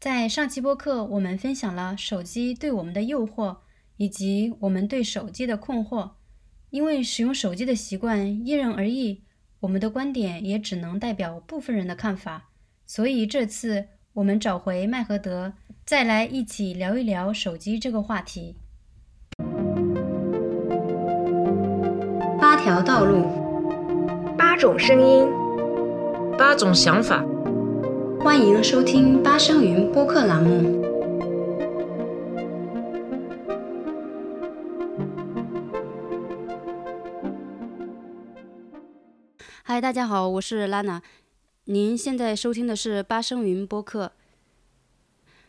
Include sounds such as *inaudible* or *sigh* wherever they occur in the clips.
在上期播客，我们分享了手机对我们的诱惑，以及我们对手机的困惑。因为使用手机的习惯因人而异，我们的观点也只能代表部分人的看法。所以这次我们找回麦和德，再来一起聊一聊手机这个话题。八条道路，八种声音，八种想法。欢迎收听八声云播客栏目。嗨，大家好，我是拉娜。您现在收听的是八声云播客。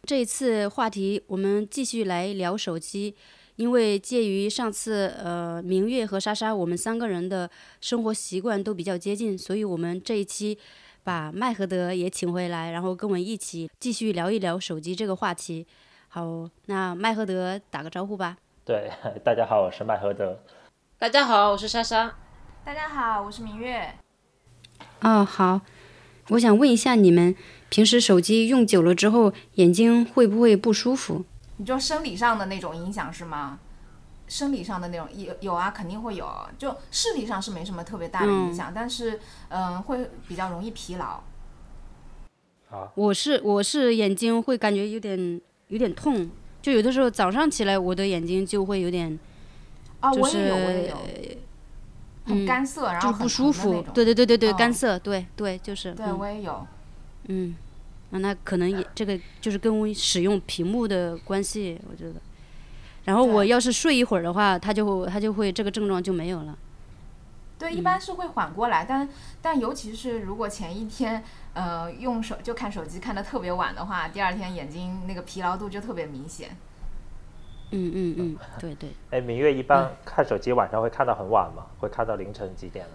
这一次话题，我们继续来聊手机。因为介于上次，呃，明月和莎莎，我们三个人的生活习惯都比较接近，所以我们这一期。把麦和德也请回来，然后跟我们一起继续聊一聊手机这个话题。好，那麦和德打个招呼吧。对，*laughs* 大家好，我是麦和德。大家好，我是莎莎。大家好，我是明月。哦，好。我想问一下，你们平时手机用久了之后，眼睛会不会不舒服？你就生理上的那种影响是吗？生理上的那种有有啊，肯定会有。就视力上是没什么特别大的影响，但是嗯，会比较容易疲劳。啊，我是我是眼睛会感觉有点有点痛，就有的时候早上起来我的眼睛就会有点，啊，我也有，我也有，很干涩，然后不舒服。对对对对对，干涩，对对就是。对我也有。嗯，那那可能也这个就是跟使用屏幕的关系，我觉得。然后我要是睡一会儿的话，他就他就会这个症状就没有了。对，一般是会缓过来，但但尤其是如果前一天呃用手就看手机看的特别晚的话，第二天眼睛那个疲劳度就特别明显。嗯嗯嗯，对对。哎，明月一般看手机晚上会看到很晚吗？会看到凌晨几点呢？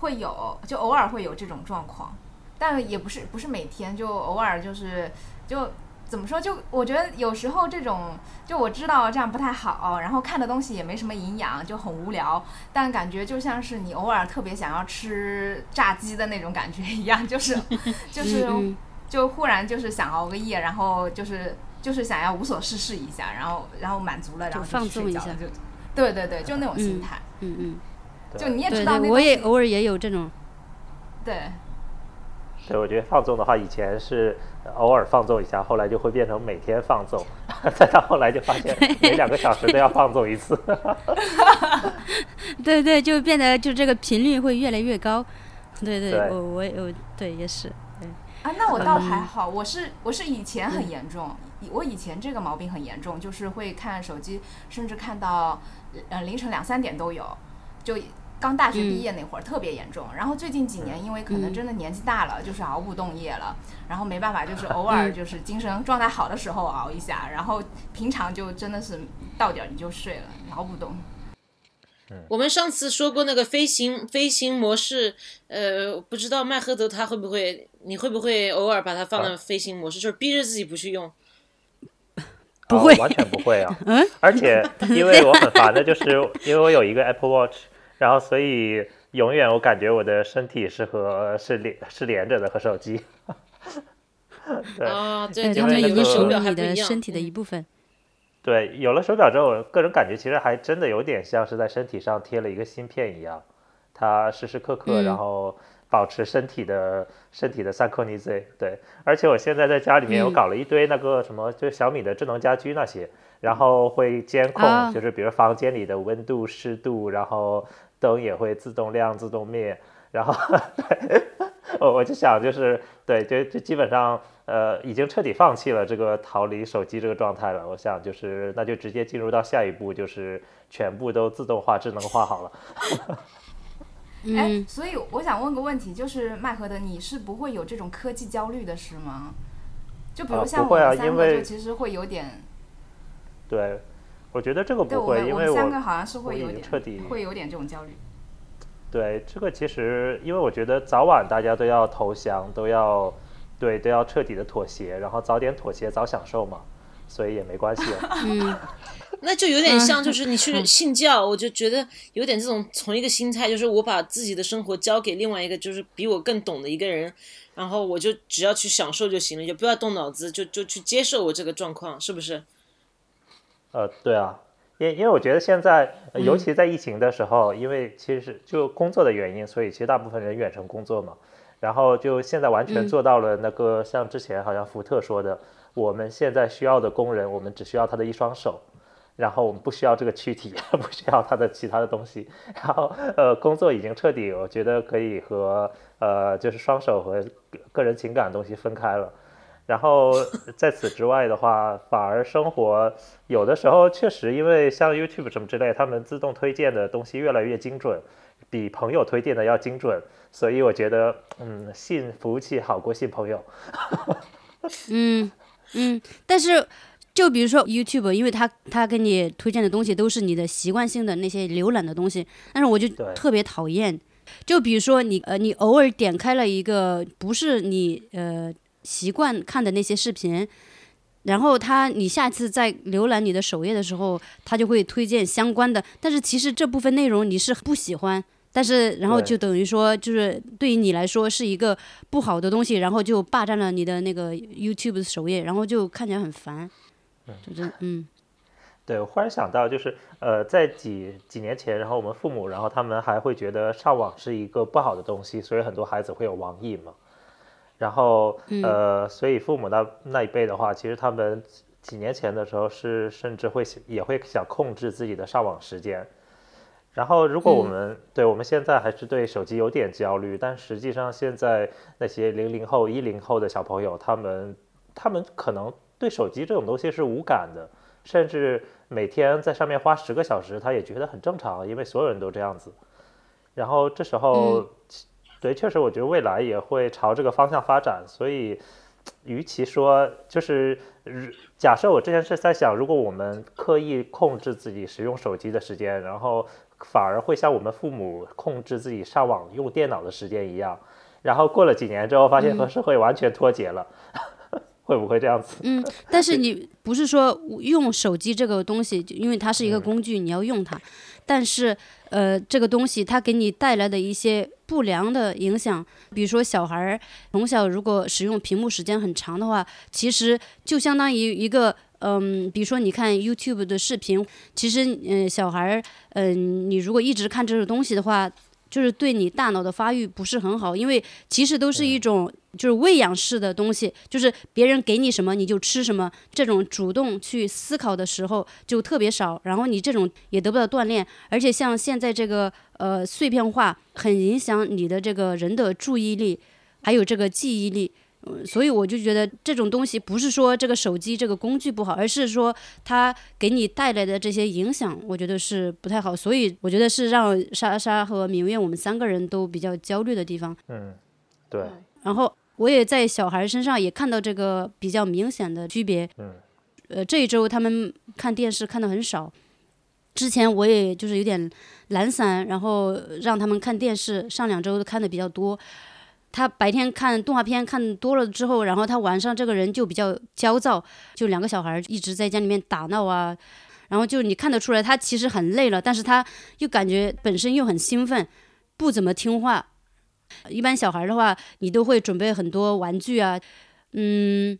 会有，就偶尔会有这种状况，但也不是不是每天，就偶尔就是就。怎么说？就我觉得有时候这种，就我知道这样不太好，然后看的东西也没什么营养，就很无聊。但感觉就像是你偶尔特别想要吃炸鸡的那种感觉一样，就是 *laughs* 就是就忽然就是想熬个夜，然后就是就是想要无所事事一下，然后然后满足了，然后放纵一下，就对对对，就那种心态。嗯嗯。就你也知道，我也偶尔也有这种。对。对，我觉得放纵的话，以前是偶尔放纵一下，后来就会变成每天放纵，*laughs* 再到后来就发现每两个小时都要放纵一次。*laughs* 对对，就变得就这个频率会越来越高。对对，我我我对也是。对啊，那我倒还好，我是我是以前很严重，我以前这个毛病很严重，就是会看手机，甚至看到呃凌晨两三点都有，就。刚大学毕业那会儿特别严重，然后最近几年因为可能真的年纪大了，就是熬不动夜了，然后没办法，就是偶尔就是精神状态好的时候熬一下，然后平常就真的是到点你就睡了，熬不动。我们上次说过那个飞行飞行模式，呃，不知道麦赫德他会不会，你会不会偶尔把它放到飞行模式，就是逼着自己不去用？*laughs* 不会，完全不会啊。*laughs* 嗯。而且因为我很烦的就是因为我有一个 Apple Watch。*laughs* 然后，所以永远我感觉我的身体是和是连是连着的和手机。*laughs* 对，对，他们已经属于你的身体的一部分。对，有了手表之后，我个人感觉其实还真的有点像是在身体上贴了一个芯片一样，它时时刻刻然后保持身体的身体的 synchronicity。对，而且我现在在家里面，我搞了一堆那个什么，就是小米的智能家居那些，然后会监控，就是比如房间里的温度、湿度，然后。灯也会自动亮、自动灭，然后我我就想，就是对，就就基本上呃，已经彻底放弃了这个逃离手机这个状态了。我想，就是那就直接进入到下一步，就是全部都自动化、智能化好了。*laughs* 哎，所以我想问个问题，就是麦和德，你是不会有这种科技焦虑的是吗？就比如像我们三个，就其实会有点。对。我觉得这个不会，因为我三个好像是会有点彻底，会有点这种焦虑。对，这个其实，因为我觉得早晚大家都要投降，都要对，都要彻底的妥协，然后早点妥协早享受嘛。所以也没关系。*laughs* *laughs* 嗯，*laughs* 那就有点像，就是你去信教，我就觉得有点这种从一个心态，就是我把自己的生活交给另外一个就是比我更懂的一个人，然后我就只要去享受就行了，就不要动脑子，就就去接受我这个状况，是不是？呃，对啊，因因为我觉得现在，尤其在疫情的时候，因为其实是就工作的原因，所以其实大部分人远程工作嘛，然后就现在完全做到了那个像之前好像福特说的，我们现在需要的工人，我们只需要他的一双手，然后我们不需要这个躯体，*laughs* 不需要他的其他的东西，然后呃，工作已经彻底，我觉得可以和呃就是双手和个人情感的东西分开了。然后在此之外的话，反而生活有的时候确实，因为像 YouTube 什么之类，他们自动推荐的东西越来越精准，比朋友推荐的要精准，所以我觉得，嗯，信服务器好过信朋友。*laughs* 嗯嗯，但是就比如说 YouTube，因为它它给你推荐的东西都是你的习惯性的那些浏览的东西，但是我就特别讨厌，就比如说你呃，你偶尔点开了一个不是你呃。习惯看的那些视频，然后他你下次在浏览你的首页的时候，他就会推荐相关的。但是其实这部分内容你是不喜欢，但是然后就等于说，就是对于你来说是一个不好的东西，然后就霸占了你的那个 YouTube 的首页，然后就看起来很烦。就这，嗯，对我忽然想到，就是呃，在几几年前，然后我们父母，然后他们还会觉得上网是一个不好的东西，所以很多孩子会有网瘾嘛。然后，呃，所以父母那那一辈的话，其实他们几年前的时候是甚至会也会想控制自己的上网时间。然后，如果我们对我们现在还是对手机有点焦虑，但实际上现在那些零零后、一零后的小朋友，他们他们可能对手机这种东西是无感的，甚至每天在上面花十个小时，他也觉得很正常，因为所有人都这样子。然后这时候。对，确实，我觉得未来也会朝这个方向发展。所以，与其说就是，假设我之前是在想，如果我们刻意控制自己使用手机的时间，然后反而会像我们父母控制自己上网用电脑的时间一样，然后过了几年之后，发现和社会完全脱节了，*laughs* 会不会这样子？嗯，但是你不是说用手机这个东西，因为它是一个工具，你要用它。但是，呃，这个东西它给你带来的一些不良的影响，比如说小孩儿从小如果使用屏幕时间很长的话，其实就相当于一个，嗯，比如说你看 YouTube 的视频，其实，嗯，小孩儿，嗯，你如果一直看这种东西的话。就是对你大脑的发育不是很好，因为其实都是一种就是喂养式的东西，就是别人给你什么你就吃什么，这种主动去思考的时候就特别少，然后你这种也得不到锻炼，而且像现在这个呃碎片化，很影响你的这个人的注意力，还有这个记忆力。所以我就觉得这种东西不是说这个手机这个工具不好，而是说它给你带来的这些影响，我觉得是不太好。所以我觉得是让莎莎和明月我们三个人都比较焦虑的地方。嗯，对。然后我也在小孩身上也看到这个比较明显的区别。嗯。呃，这一周他们看电视看的很少，之前我也就是有点懒散，然后让他们看电视，上两周看的比较多。他白天看动画片看多了之后，然后他晚上这个人就比较焦躁，就两个小孩一直在家里面打闹啊，然后就你看得出来他其实很累了，但是他又感觉本身又很兴奋，不怎么听话。一般小孩的话，你都会准备很多玩具啊，嗯，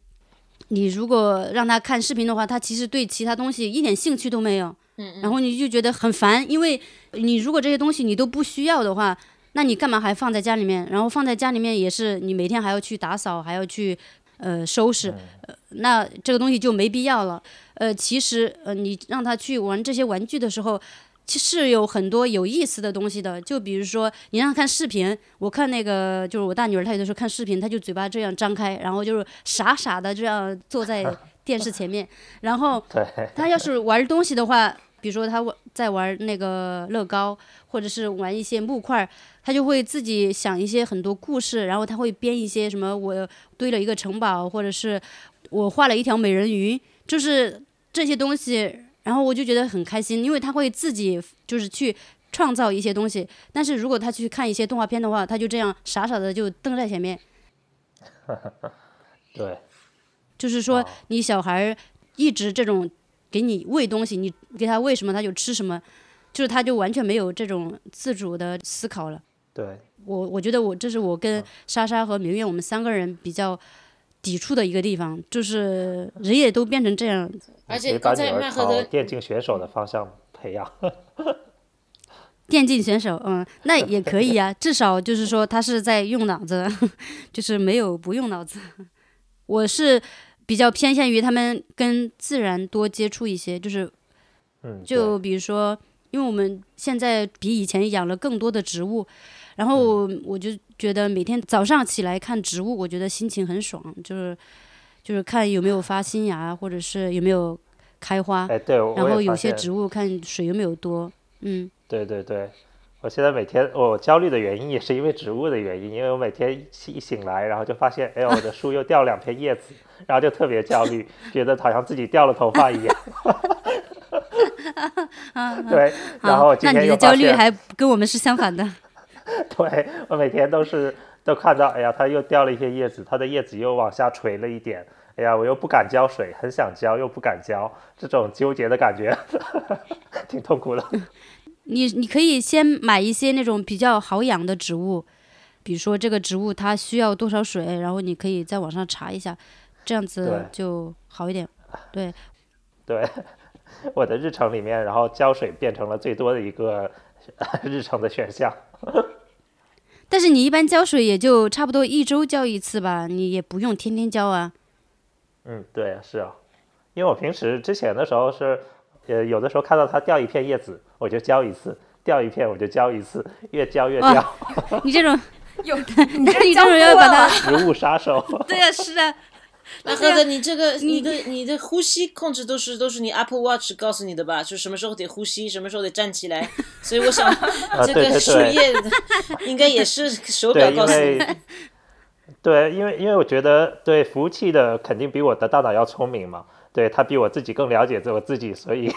你如果让他看视频的话，他其实对其他东西一点兴趣都没有，嗯，然后你就觉得很烦，因为你如果这些东西你都不需要的话。那你干嘛还放在家里面？然后放在家里面也是你每天还要去打扫，还要去呃收拾，呃，那这个东西就没必要了。呃，其实呃，你让他去玩这些玩具的时候，其实有很多有意思的东西的。就比如说你让他看视频，我看那个就是我大女儿，她有的时候看视频，她就嘴巴这样张开，然后就是傻傻的这样坐在电视前面。然后 *laughs* 她要是玩东西的话，比如说他在玩那个乐高，或者是玩一些木块。他就会自己想一些很多故事，然后他会编一些什么，我堆了一个城堡，或者是我画了一条美人鱼，就是这些东西，然后我就觉得很开心，因为他会自己就是去创造一些东西。但是如果他去看一些动画片的话，他就这样傻傻的就瞪在前面。*laughs* 对，就是说你小孩一直这种给你喂东西，你给它喂什么它就吃什么，就是它就完全没有这种自主的思考了。对，我我觉得我这是我跟莎莎和明月我们三个人比较抵触的一个地方，就是人也都变成这样。而且刚才麦赫德电竞选手的方向培养。电竞选手，嗯，那也可以啊，*laughs* 至少就是说他是在用脑子，*laughs* 就是没有不用脑子。我是比较偏向于他们跟自然多接触一些，就是嗯，就比如说，因为我们现在比以前养了更多的植物，然后我就觉得每天早上起来看植物，我觉得心情很爽，就是就是看有没有发新芽，或者是有没有开花，哎，对，然后有些植物看水有没有多，嗯。对对对，我现在每天我焦虑的原因也是因为植物的原因，因为我每天一醒来，然后就发现，哎呦，我的树又掉两片叶子，然后就特别焦虑，觉得好像自己掉了头发一样。*laughs* 对，然后，今那你的天又发现，焦虑还跟我们是相反的。对我每天都是都看到，哎呀，它又掉了一些叶子，它的叶子又往下垂了一点，哎呀，我又不敢浇水，很想浇又不敢浇，这种纠结的感觉挺痛苦的。你你可以先买一些那种比较好养的植物，比如说这个植物它需要多少水，然后你可以在网上查一下，这样子就好一点。对，*laughs* 对，我的日程里面，然后浇水变成了最多的一个 *laughs* 日程的选项。但是你一般浇水也就差不多一周浇一次吧，你也不用天天浇啊。嗯，对，是啊，因为我平时之前的时候是，呃，有的时候看到它掉一片叶子，我就浇一次，掉一片我就浇一次，越浇越掉，*laughs* 你这种，有你那你这教种要把它，植物杀手。对啊，是的，*laughs* 那赫德，你这个你的你的呼吸控制都是都是你 Apple Watch 告诉你的吧？就什么时候得呼吸，什么时候得站起来。*laughs* 所以我想 *laughs* 这个树叶应该也是手表告诉你。对，因为因为我觉得对服务器的肯定比我的大脑要聪明嘛，对他比我自己更了解我自己，所以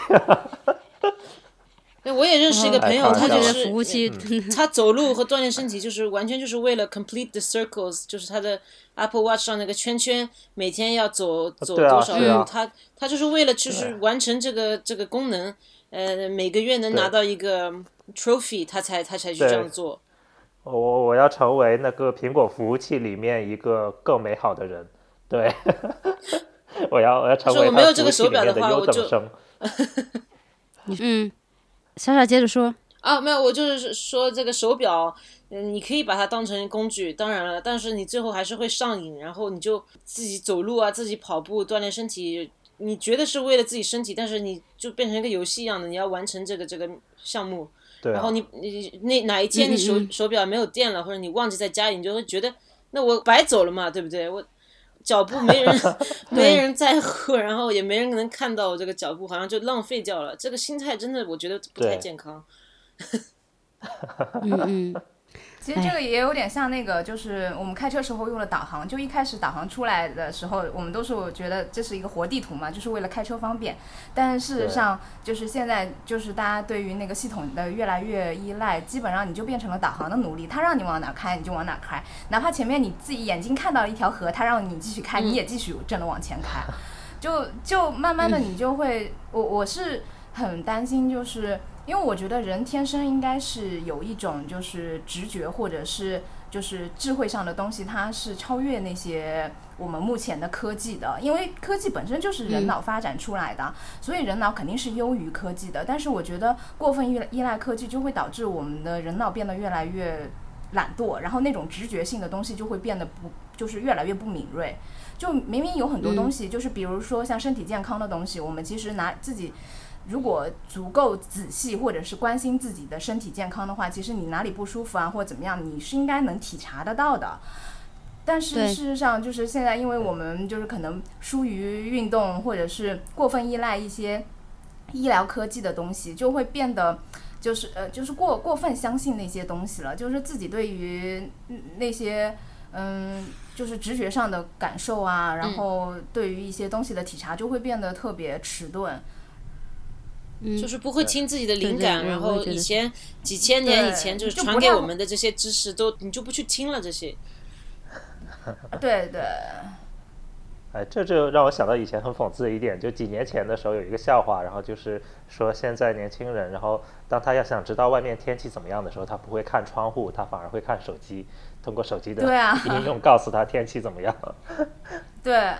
对，我也认识一个朋友，哎他就是服务器，他走路和锻炼身体，就是完全就是为了 complete the circles，就是他的 Apple Watch 上那个圈圈，每天要走走多少路，他他就是为了就是完成这个这个功能，呃，每个月能拿到一个 trophy，他才他才去这样做。我我要成为那个苹果服务器里面一个更美好的人，对，*laughs* 我要我要成说为我没有这个手表的话我就。*laughs* 嗯，莎莎接着说，啊，没有，我就是说这个手表，嗯，你可以把它当成工具，当然了，但是你最后还是会上瘾，然后你就自己走路啊，自己跑步锻炼身体，你觉得是为了自己身体，但是你就变成一个游戏一样的，你要完成这个这个项目，对啊。然后，你你那哪一天你手、嗯嗯。手表没有电了，或者你忘记在家里，你就会觉得那我白走了嘛，对不对？我脚步没人 *laughs* 没人在乎，然后也没人能看到我这个脚步，好像就浪费掉了。这个心态真的我觉得不太健康。嗯 *laughs* 嗯，其实这个也有点像那个，就是我们开车时候用的导航。就一开始导航出来的时候，我们都是觉得这是一个活地图嘛，就是为了开车方便。但事实上，就是现在就是大家对于那个系统的越来越依赖，基本上你就变成了导航的奴隶。它让你往哪开，你就往哪开，哪怕前面你自己眼睛看到了一条河，它让你继续开，你也继续正着往前开。*laughs* 就就慢慢的你就会，我我是很担心，就是因为我觉得人天生应该是有一种就是直觉或者是就是智慧上的东西，它是超越那些我们目前的科技的，因为科技本身就是人脑发展出来的，所以人脑肯定是优于科技的。但是我觉得过分依依赖科技，就会导致我们的人脑变得越来越懒惰，然后那种直觉性的东西就会变得不就是越来越不敏锐。就明明有很多东西，就是比如说像身体健康的东西，我们其实拿自己如果足够仔细或者是关心自己的身体健康的话，其实你哪里不舒服啊或者怎么样，你是应该能体察得到的。但是事实上，就是现在，因为我们就是可能疏于运动，或者是过分依赖一些医疗科技的东西，就会变得就是呃，就是过过分相信那些东西了，就是自己对于嗯那些嗯，就是直觉上的感受啊，然后对于一些东西的体察就会变得特别迟钝。就是不会听自己的灵感，然后以前几千年以前就是传给我们的这些知识都你就不去听了这些。*laughs* 对对，*laughs* 哎，这就让我想到以前很讽刺的一点，就几年前的时候有一个笑话，然后就是说现在年轻人，然后当他要想知道外面天气怎么样的时候，他不会看窗户，他反而会看手机，通过手机的应用告诉他天气怎么样。*laughs* 对，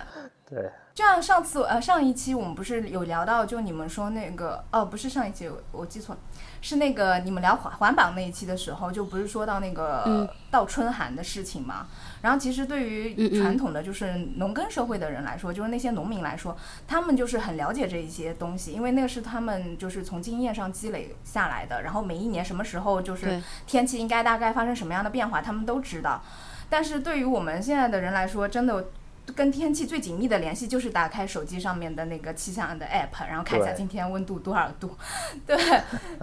对，就像上次呃上一期我们不是有聊到，就你们说那个哦不是上一期我我记错了，是那个你们聊环环保那一期的时候，就不是说到那个、嗯到春寒的事情嘛。然后其实对嗯于嗯传统的就是农耕社会的人来说，就是那些农民来说，他们就是很了解这一些东西，因为那个是他们就是从经验上积累下来的。然后每一年什么时候就是天气应该大概发生什么样的变化，他们都知道。但是对于我们现在的人来说，真的跟天气最紧密的联系就是打开手机上面的那个气象的 app，然后看一下今天温度多少度。*laughs* 对，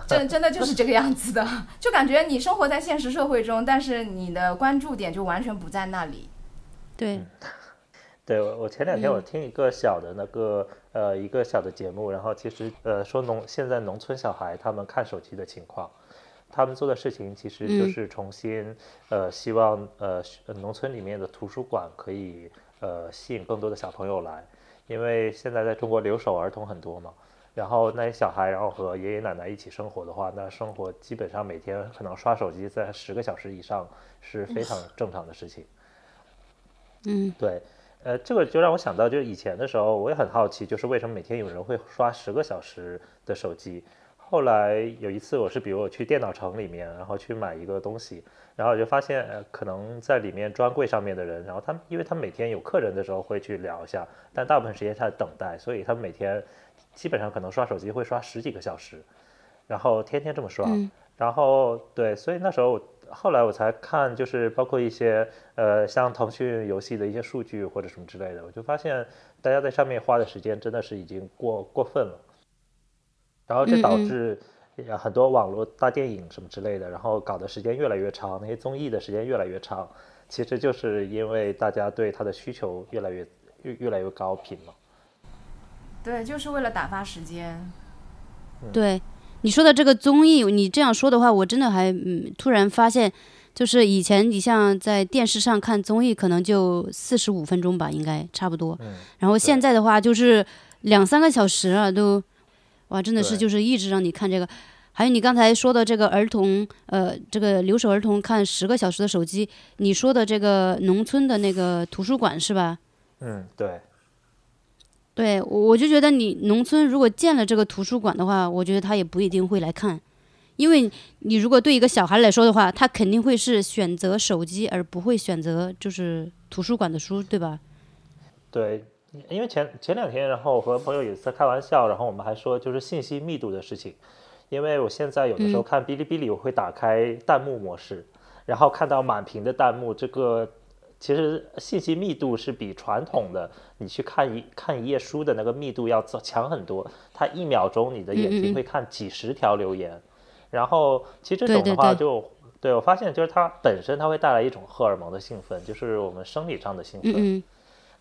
真真的就是这个样子的，*laughs* 就感觉你生活在现实社会中，但是你的关注点就完全不在那里。对，对，我我前两天我嗯。听一个小的那个呃一个小的节目，然后其实呃说农现在农村小孩他们看手机的情况，他们做的事情其实就嗯。是重新呃希望呃呃农村里面的图书馆可以呃吸引更多的小朋友来，因为现在在中国留守儿童很多嘛。然后那些小孩，然后和爷爷奶奶一起生活的话，那生活基本上每天可能刷手机在十个小时以上是非常正常的事情。嗯对，呃，这个就让我想到，就是以前的时候，我也很好奇，就是为什么每天有人会刷十个小时的手机。后来有一次，我是比如我去电脑城里面，然后去买一个东西，然后我就发现，呃，可能在里面专柜上面的人，然后他们因为他们每天有客人的时候会去聊一下，但大部分时间他在等待，所以他们每天基本上可能刷手机会刷十几个小时，然后天天这么刷。嗯然后对，所以那时候后来我才看，就是包括一些呃像腾讯游戏的一些数据或者什么之类的，我就发现大家在上面花的时间真的是已经过过分了，然后这导致呃很多网络大电影什么之类的，然后搞的时间越来越长，那些综艺的时间越来越长，其实就是因为大家对它的需求越来越越越来越高频嘛。对，就是为了打发时间。对，你说的这个综艺，你这样说的话，我真的还嗯突然发现，就是以前你像在电视上看综艺，可能就四十五分钟吧，应该差不多。嗯，然后现在的话就是两三个小时啊，都哇，真的是就是一直让你看这个。还有你刚才说的这个儿童，呃，这个留守儿童看十个小时的手机，你说的这个农村的那个图书馆是吧？嗯，对，对，我我就觉得你农村如果建了这个图书馆的话，我觉得他也不一定会来看，因为你如果对一个小孩来说的话，他肯定会是选择手机，而不会选择就是图书馆的书，对吧？对，因为前前两天，然后我和朋友有一次开玩笑，然后我们还说就是信息密度的事情，因为我现在有的时候嗯看哔哩哔哩，我会打开弹幕模式，然后看到满屏的弹幕，这个其实信息密度是比传统的你去看一看一页书的那个密度要强很多，它一秒钟你的眼睛会看几十条留言，然后其实这种的话对对就。对，我发现就是它本身它会带来一种荷尔蒙的兴奋，就是我们生理上的兴奋。嗯嗯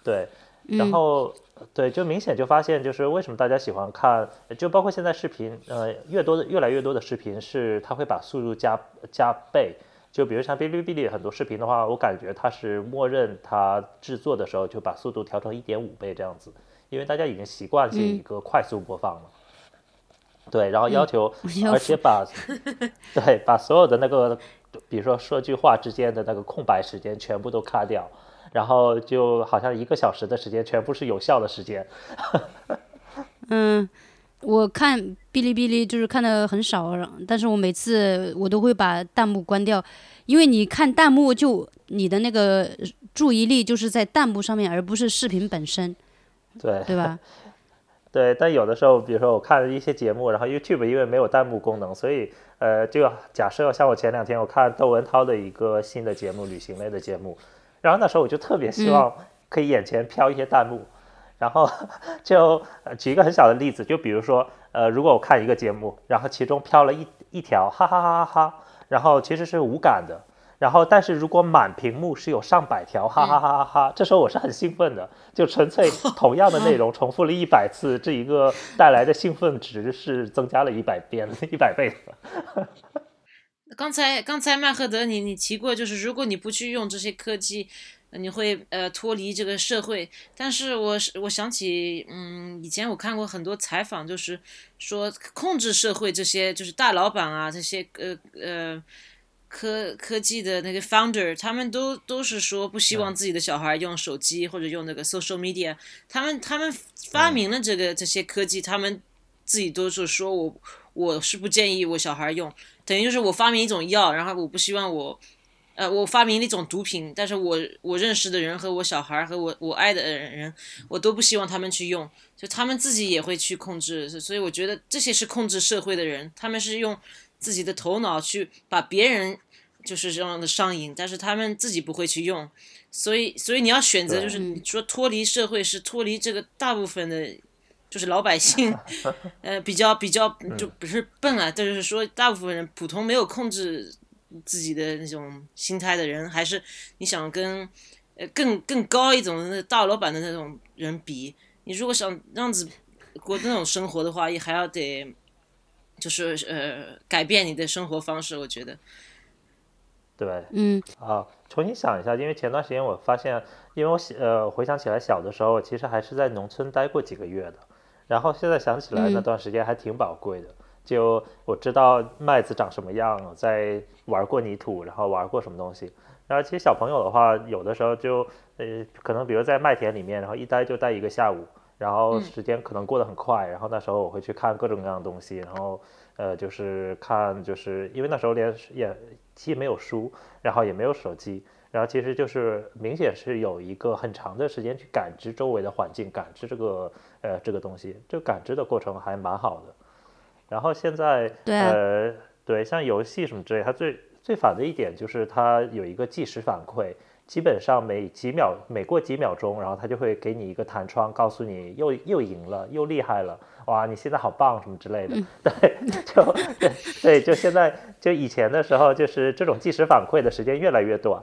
对，嗯。然后对，就明显就发现，就是为什么大家喜欢看，就包括现在视频，呃，越多的越来越多的视频是它会把速度加加倍。就比如像哔哩哔哩很多视频的话，我感觉它是默认它制作的时候就把速度调成一点五倍这样子，因为大家已经习惯性嗯一个快速播放了。对，然后要求，要而且把对把所有的那个，比如说说句话之间的那个空白时间全部都卡掉，然后就好像一个小时的时间全部是有效的时间。*laughs* 嗯，我看哔哩哔哩就是看的很少，但是我每次我都会把弹幕关掉，因为你看弹幕就你的那个注意力就是在弹幕上面，而不是视频本身，对对吧？*laughs* 对，但有的时候，比如说我看一些节目，然后 YouTube 因为没有弹幕功能，所以呃，就假设像我前两天我看窦文涛的一个新的节目，旅行类的节目，然后那时候我就特别希望可以眼前飘一些弹幕，然后 *laughs* 就、呃举一个很小的例子，就比如说呃，如果我看一个节目，然后其中飘了一一条哈哈哈哈哈，然后其实是无感的。然后，但是如果满屏幕是有上百条，哈哈哈哈哈，这时候我是很兴奋的，就纯粹 *laughs* 同样的内容重复了一百次，这一个带来的兴奋值是增加了一百遍、一百倍的。刚才刚才麦赫德你你提过，就是如果你不去用这些科技，你会呃脱离这个社会。但是我是我想起，嗯，以前我看过很多采访，就是说控制社会这些就是大老板啊，这些呃呃科科技的那个 founder，他们都都是说不希望自己的小孩用手机或者用那个 social media。他们他们发明了这个这些科技，他们自己都是说我我是不建议我小孩用，等于就是我发明一种药，然后我不希望我。呃，我发明了一种毒品，但是我我认识的人和我小孩和我我爱的人，我都不希望他们去用，就他们自己也会去控制，所以我觉得这些是控制社会的人，他们是用自己的头脑去把别人就是这样的上瘾，但是他们自己不会去用，所以所以你要选择，就是你说脱离社会是脱离这个大部分的，就是老百姓，*laughs* 呃，比较比较就不是笨啊，就是说大部分人普通没有控制。自己的那种心态的人，还是你想跟呃更更高一种那大老板的那种人比？你如果想这样子过那种生活的话，也还要得就是呃改变你的生活方式。我觉得，对，嗯，啊，重新想一下，因为前段时间我发现，因为我呃回想起来小的时候，其实还是在农村待过几个月的，然后现在想起来那段时间还挺宝贵的。就我知道麦子长什么样，在玩过泥土，然后玩过什么东西。然后其实小朋友的话，有的时候就呃，可能比如在麦田里面，然后一待就待一个下午，然后时间可能过得很快。然后那时候我会去看各种各样的东西，然后呃，就是看，就是因为那时候连也既没有书，然后也没有手机，然后其实就是明显是有一个很长的时间去感知周围的环境，感知这个呃这个东西，这个感知的过程还蛮好的。然后现在，呃，对，像游戏什么之类，它最最烦的一点就是它有一个计时反馈，基本上每几秒，每过几秒钟，然后它就会给你一个弹窗，告诉你又又赢了，又厉害了，哇，你现在好棒什么之类的。*laughs* 对，就对对，就现在就以前的时候，就是这种计时反馈的时间越来越短。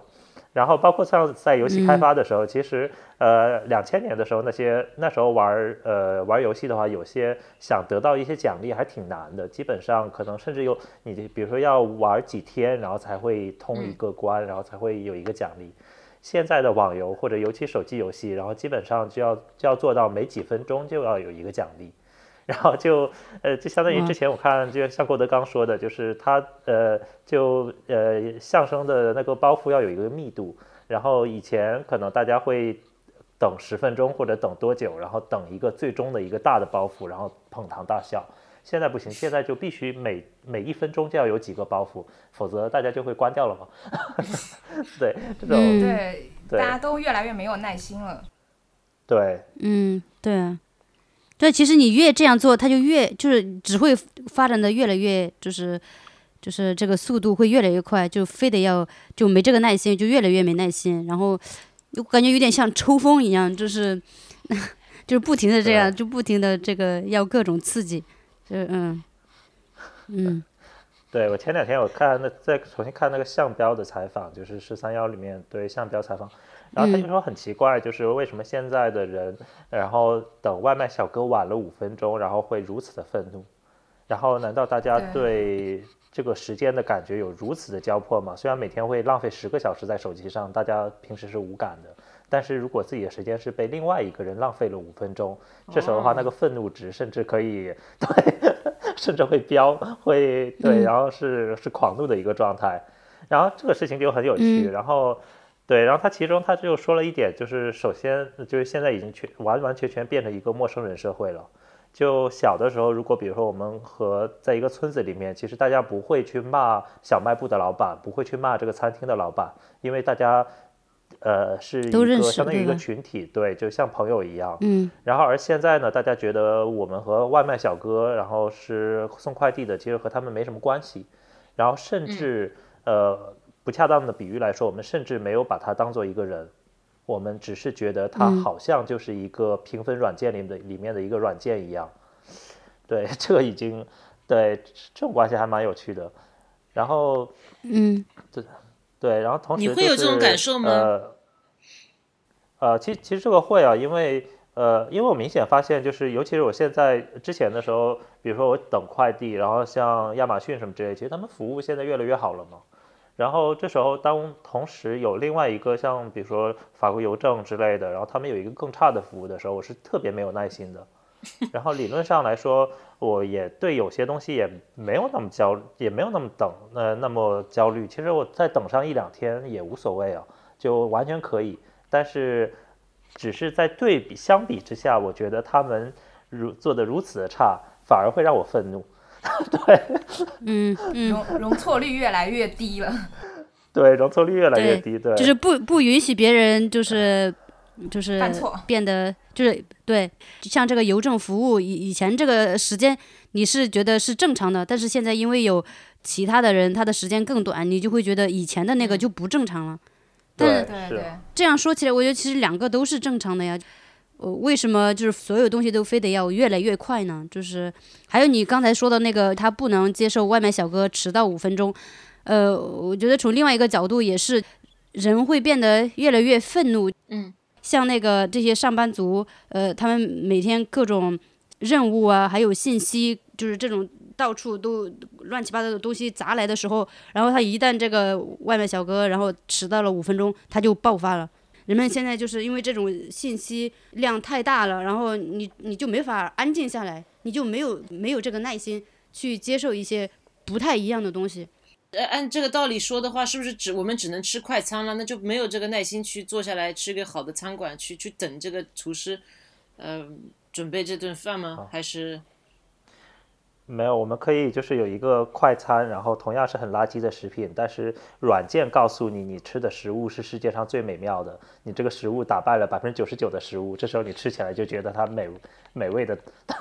然后包括像在游戏开发的时候，其实呃两千年的时候那些那时候玩呃玩游戏的话，有些想得到一些奖励还挺难的，基本上可能甚至有你比如说要玩几天，然后才会通一个关，然后才会有一个奖励。现在的网游或者尤其手机游戏，然后基本上就要就要做到每几分钟就要有一个奖励。然后就呃，就相当于之前我看，就像郭德纲说的，就是他呃，就呃，相声的那个包袱要有一个密度。然后以前可能大家会等十分钟或者等多久，然后等一个最终的一个大的包袱，然后捧堂大笑。现在不行，现在就必须每每一分钟就要有几个包袱，否则大家就会关掉了嘛。*laughs* 对，这种对，大家都越来越没有耐心了。对，嗯，对啊。对，其实你越这样做，它就越就是只会发展的越来越，就是就是这个速度会越来越快，就非得要就没这个耐心，就越来越没耐心，然后我感觉有点像抽风一样，就是就是不停的这样，就不停的这个要各种刺激，就嗯嗯。*laughs* 对我前两天我看那再重新看那个项标的采访，就是十三幺里面对项标采访。然后他就说很奇怪，就是为什么现在的人，然后等外卖小哥晚了五分钟，然后会如此的愤怒？然后难道大家对这个时间的感觉有如此的交迫吗？虽然每天会浪费十个小时在手机上，大家平时是无感的，但是如果自己的时间是被另外一个人浪费了五分钟，这时候的话，那个愤怒值甚至可以对，*laughs* 甚至会飙，会对，然后是是狂怒的一个状态。然后这个事情就很有趣，然后。对，然后他其中他就说了一点，就是首先就是现在已经全完完全全变成一个陌生人社会了。就小的时候，如果比如说我们和在一个村子里面，其实大家不会去骂小卖部的老板，不会去骂这个餐厅的老板，因为大家呃是一个相当于一个群体，对，就像朋友一样。嗯。然后而现在呢，大家觉得我们和外卖小哥，然后是送快递的，其实和他们没什么关系。然后甚至呃。不恰当的比喻来说，我们甚至没有把它当做一个人，我们只是觉得它好像就是一个评分软件里的里面的一个软件一样。对，*laughs* 这个已经对这种关系还蛮有趣的。然后，嗯，对对，然后同时你会有这种感受吗？呃，呃，其其实这个会啊，因为呃，因为我明显发现，就是尤其是我现在之前的时候，比如说我等快递，然后像亚马逊什么之类，其实他们服务现在越来越好了嘛。然后这时候当同时有另外一个像比如说法国邮政之类的，然后他们有一个更差的服务的时候，我是特别没有耐心的。*laughs* 然后理论上来说，我也对有些东西也没有那么焦，也没有那么等呃那么焦虑。其实我再等上一两天也无所谓啊，就完全可以。但是只是在对比相比之下，我觉得他们如做的如此的差，反而会让我愤怒。*laughs* 对，嗯嗯，容容错率越来越低了。*laughs* 对，容错率越来越低，对，就是不不允许别人就是就是犯错。变得就是对，像这个邮政服务以以前这个时间你是觉得是正常的，但是现在因为有其他的人他的时间更短，你就会觉得以前的那个就不正常了。但对对对，这样说起来，我觉得其实两个都是正常的呀。呃，为什么就是所有东西都非得要越来越快呢？就是还有你刚才说的那个，他不能接受外卖小哥迟到五分钟。呃，我觉得从另外一个角度也是，人会变得越来越愤怒。嗯，像那个这些上班族，呃，他们每天各种任务啊，还有信息，就是这种到处都乱七八糟的东西砸来的时候，然后他一旦这个外卖小哥然后迟到了五分钟，他就爆发了。人们现在就是因为这种信息量太大了，然后你你就没法安静下来，你就没有没有这个耐心去接受一些不太一样的东西。呃，按这个道理说的话，是不是只我们只能吃快餐了？那就没有这个耐心去坐下来吃个好的餐馆，去去等这个厨师，呃，准备这顿饭吗？还是没有，我们可以就是有一个快餐，然后同样是很垃圾的食品，但是软件告诉你你吃的食物是世界上最美妙的，你这个食物打败了百分之九十九的食物，这时候你吃起来就觉得它美美味的，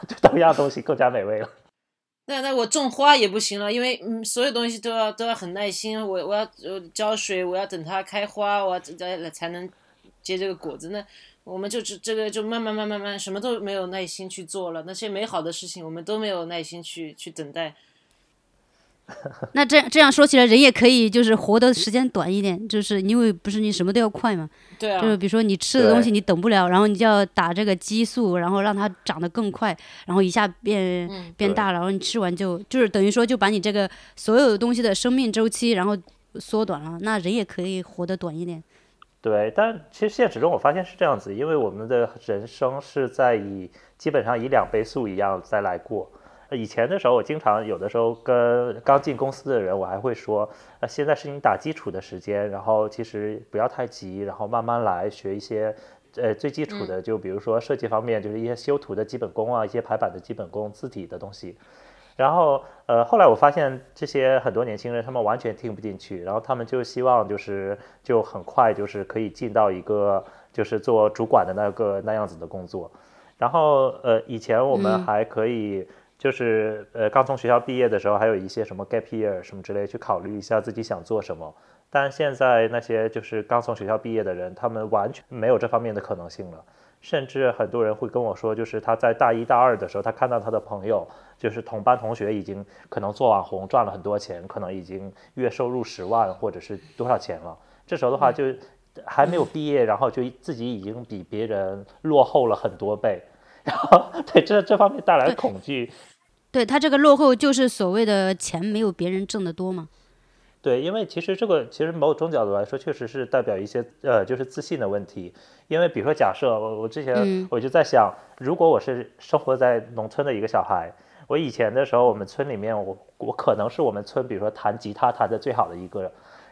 就同样东西更加美味了。*laughs* 那那我种花也不行了，因为嗯，所有东西都要都要很耐心，我我要浇水，我要等它开花，我要才才能结这个果子。那我们就这这个就慢慢慢慢慢，什么都没有耐心去做了。那些美好的事情，我们都没有耐心去去等待。*laughs* 那这这样说起来，人也可以就是活的时间短一点，就是因为不是你什么都要快嘛。对啊，就是比如说你吃的东西你等不了，然后你就要打这个激素，然后让它长得更快，然后一下变、嗯变大，然后你吃完就就是等于说就把你这个所有东西的生命周期然后缩短了，那人也可以活得短一点。对，但其实现实中我发现是这样子，因为我们的人生是在以基本上以两倍速一样再来过。呃以前的时候，我经常有的时候跟刚进公司的人，我还会说，呃，现在是你打基础的时间，然后其实不要太急，然后慢慢来学一些，呃，最基础的，就比如说设计方面，就是一些修图的基本功啊，一些排版的基本功、字体的东西。然后，呃，后来我发现这些很多年轻人他们完全听不进去，然后他们就希望就是就很快就是可以进到一个就是做主管的那个那样子的工作。然后，呃，以前我们还可以就是呃刚从学校毕业的时候，还有一些什么 gap year 什么之类，去考虑一下自己想做什么。但现在那些就是刚从学校毕业的人，他们完全没有这方面的可能性了。甚至很多人会跟我说，就是他在大一大二的时候，他看到他的朋友，就是同班同学已经可能做网红赚了很多钱，可能已经月收入十万或者是多少钱了。这时候的话，就还没有毕业，然后就自己已经比别人落后了很多倍，*laughs* 然后对这这方面带来的恐惧。对他这个落后就是所谓的钱没有别人挣得多嘛。对，因为其实这个其实某种角度来说，确实是代表一些呃，就是自信的问题。因为比如说，假设我我之前嗯我就在想，如果我是生活在农村的一个小孩，我以前的时候，我们村里面我我可能是我们村，比如说弹吉他弹的最好的一个，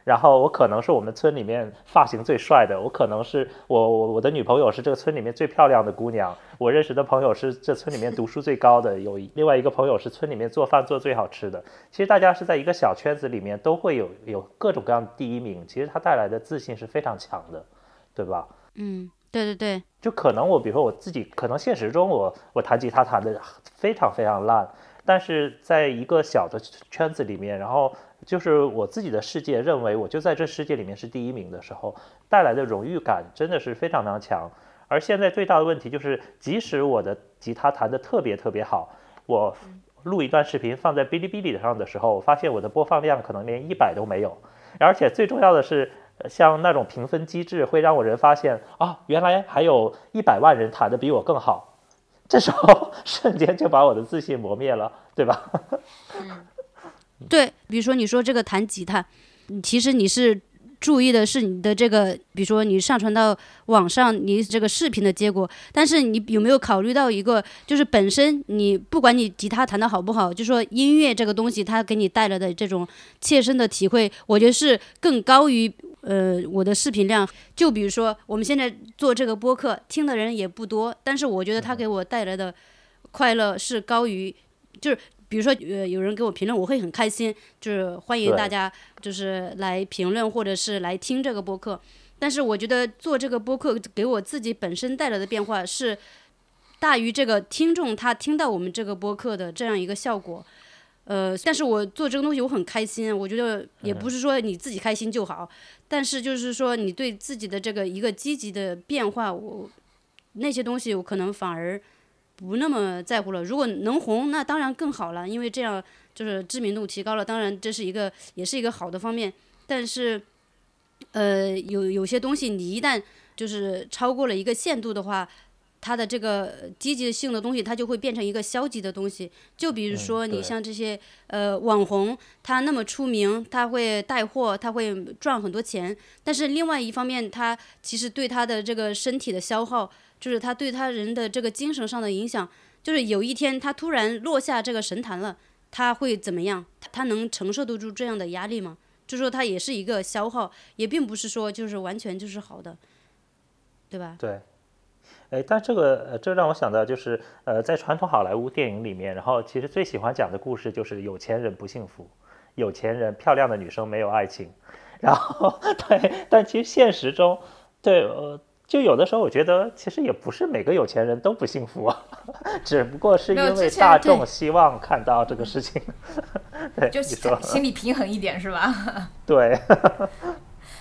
然后我可能是我们村里面发型最帅的，我可能是我我我的女朋友是这个村里面最漂亮的姑娘，我认识的朋友是这村里面读书最高的，有 *laughs* 另外一个朋友是村里面做饭做最好吃的。其实大家是在一个小圈子里面都会有有各种各样的第一名，其实它带来的自信是非常强的，对吧？嗯，对对对，就可能我比如说我自己，可能现实中我我弹吉他弹的非常非常烂，但是在一个小的圈子里面，然后就是我自己的世界认为我就在这世界里面是第一名的时候，带来的荣誉感真的是非常非常强。而现在最大的问题就是，即使我的吉他弹得特别特别好，我录一段视频放在哔哩哔哩上的时候，我发现我的播放量可能连一百都没有，而且最重要的是。像那种评分机制会让我人发现啊，原来还有一百万人弹得比我更好，这时候 *laughs* 瞬间就把我的自信磨灭了，对吧？*laughs* 对，比如说你说这个弹吉他，其实你是。注意的是你的这个，比如说你上传到网上，你这个视频的结果。但是你有没有考虑到一个，就是本身你不管你吉他弹的好不好，就说音乐这个东西它给你带来的这种切身的体会，我觉得是更高于呃我的视频量。就比如说我们现在做这个播客，听的人也不多，但是我觉得它给我带来的快乐是高于，就是。比如说，呃，有人给我评论，我会很开心，就是欢迎大家就是来评论或者是来听这个播客。但是我觉得做这个播客给我自己本身带来的变化是大于这个听众他听到我们这个播客的这样一个效果。呃，但是我做这个东西我很开心，我觉得也不是说你自己开心就好，但是就是说你对自己的这个一个积极的变化，我那些东西我可能反而。不那么在乎了。如果能红，那当然更好了，因为这样就是知名度提高了。当然，这是一个也是一个好的方面。但是，呃，有有些东西你一旦就是超过了一个限度的话，它的这个积极性的东西，它就会变成一个消极的东西。就比如说你像这些呃网红，他那么出名，他会带货，他会赚很多钱。但是另外一方面，他其实对他的这个身体的消耗。就是他对他人的这个精神上的影响，就是有一天他突然落下这个神坛了，他会怎么样？他他能承受得住这样的压力吗？就说他也是一个消耗，也并不是说就是完全就是好的，对吧？对，哎，但这个这让我想到就是呃，在传统好莱坞电影里面，然后其实最喜欢讲的故事就是有钱人不幸福，有钱人漂亮的女生没有爱情，*laughs* 然后 *laughs* 对，但其实现实中，对呃。就有的时候，我觉得其实也不是每个有钱人都不幸福啊，*laughs* 只不过是因为大众希望看到这个事情，*laughs* 对，就心理平衡一点是吧？*laughs* 对，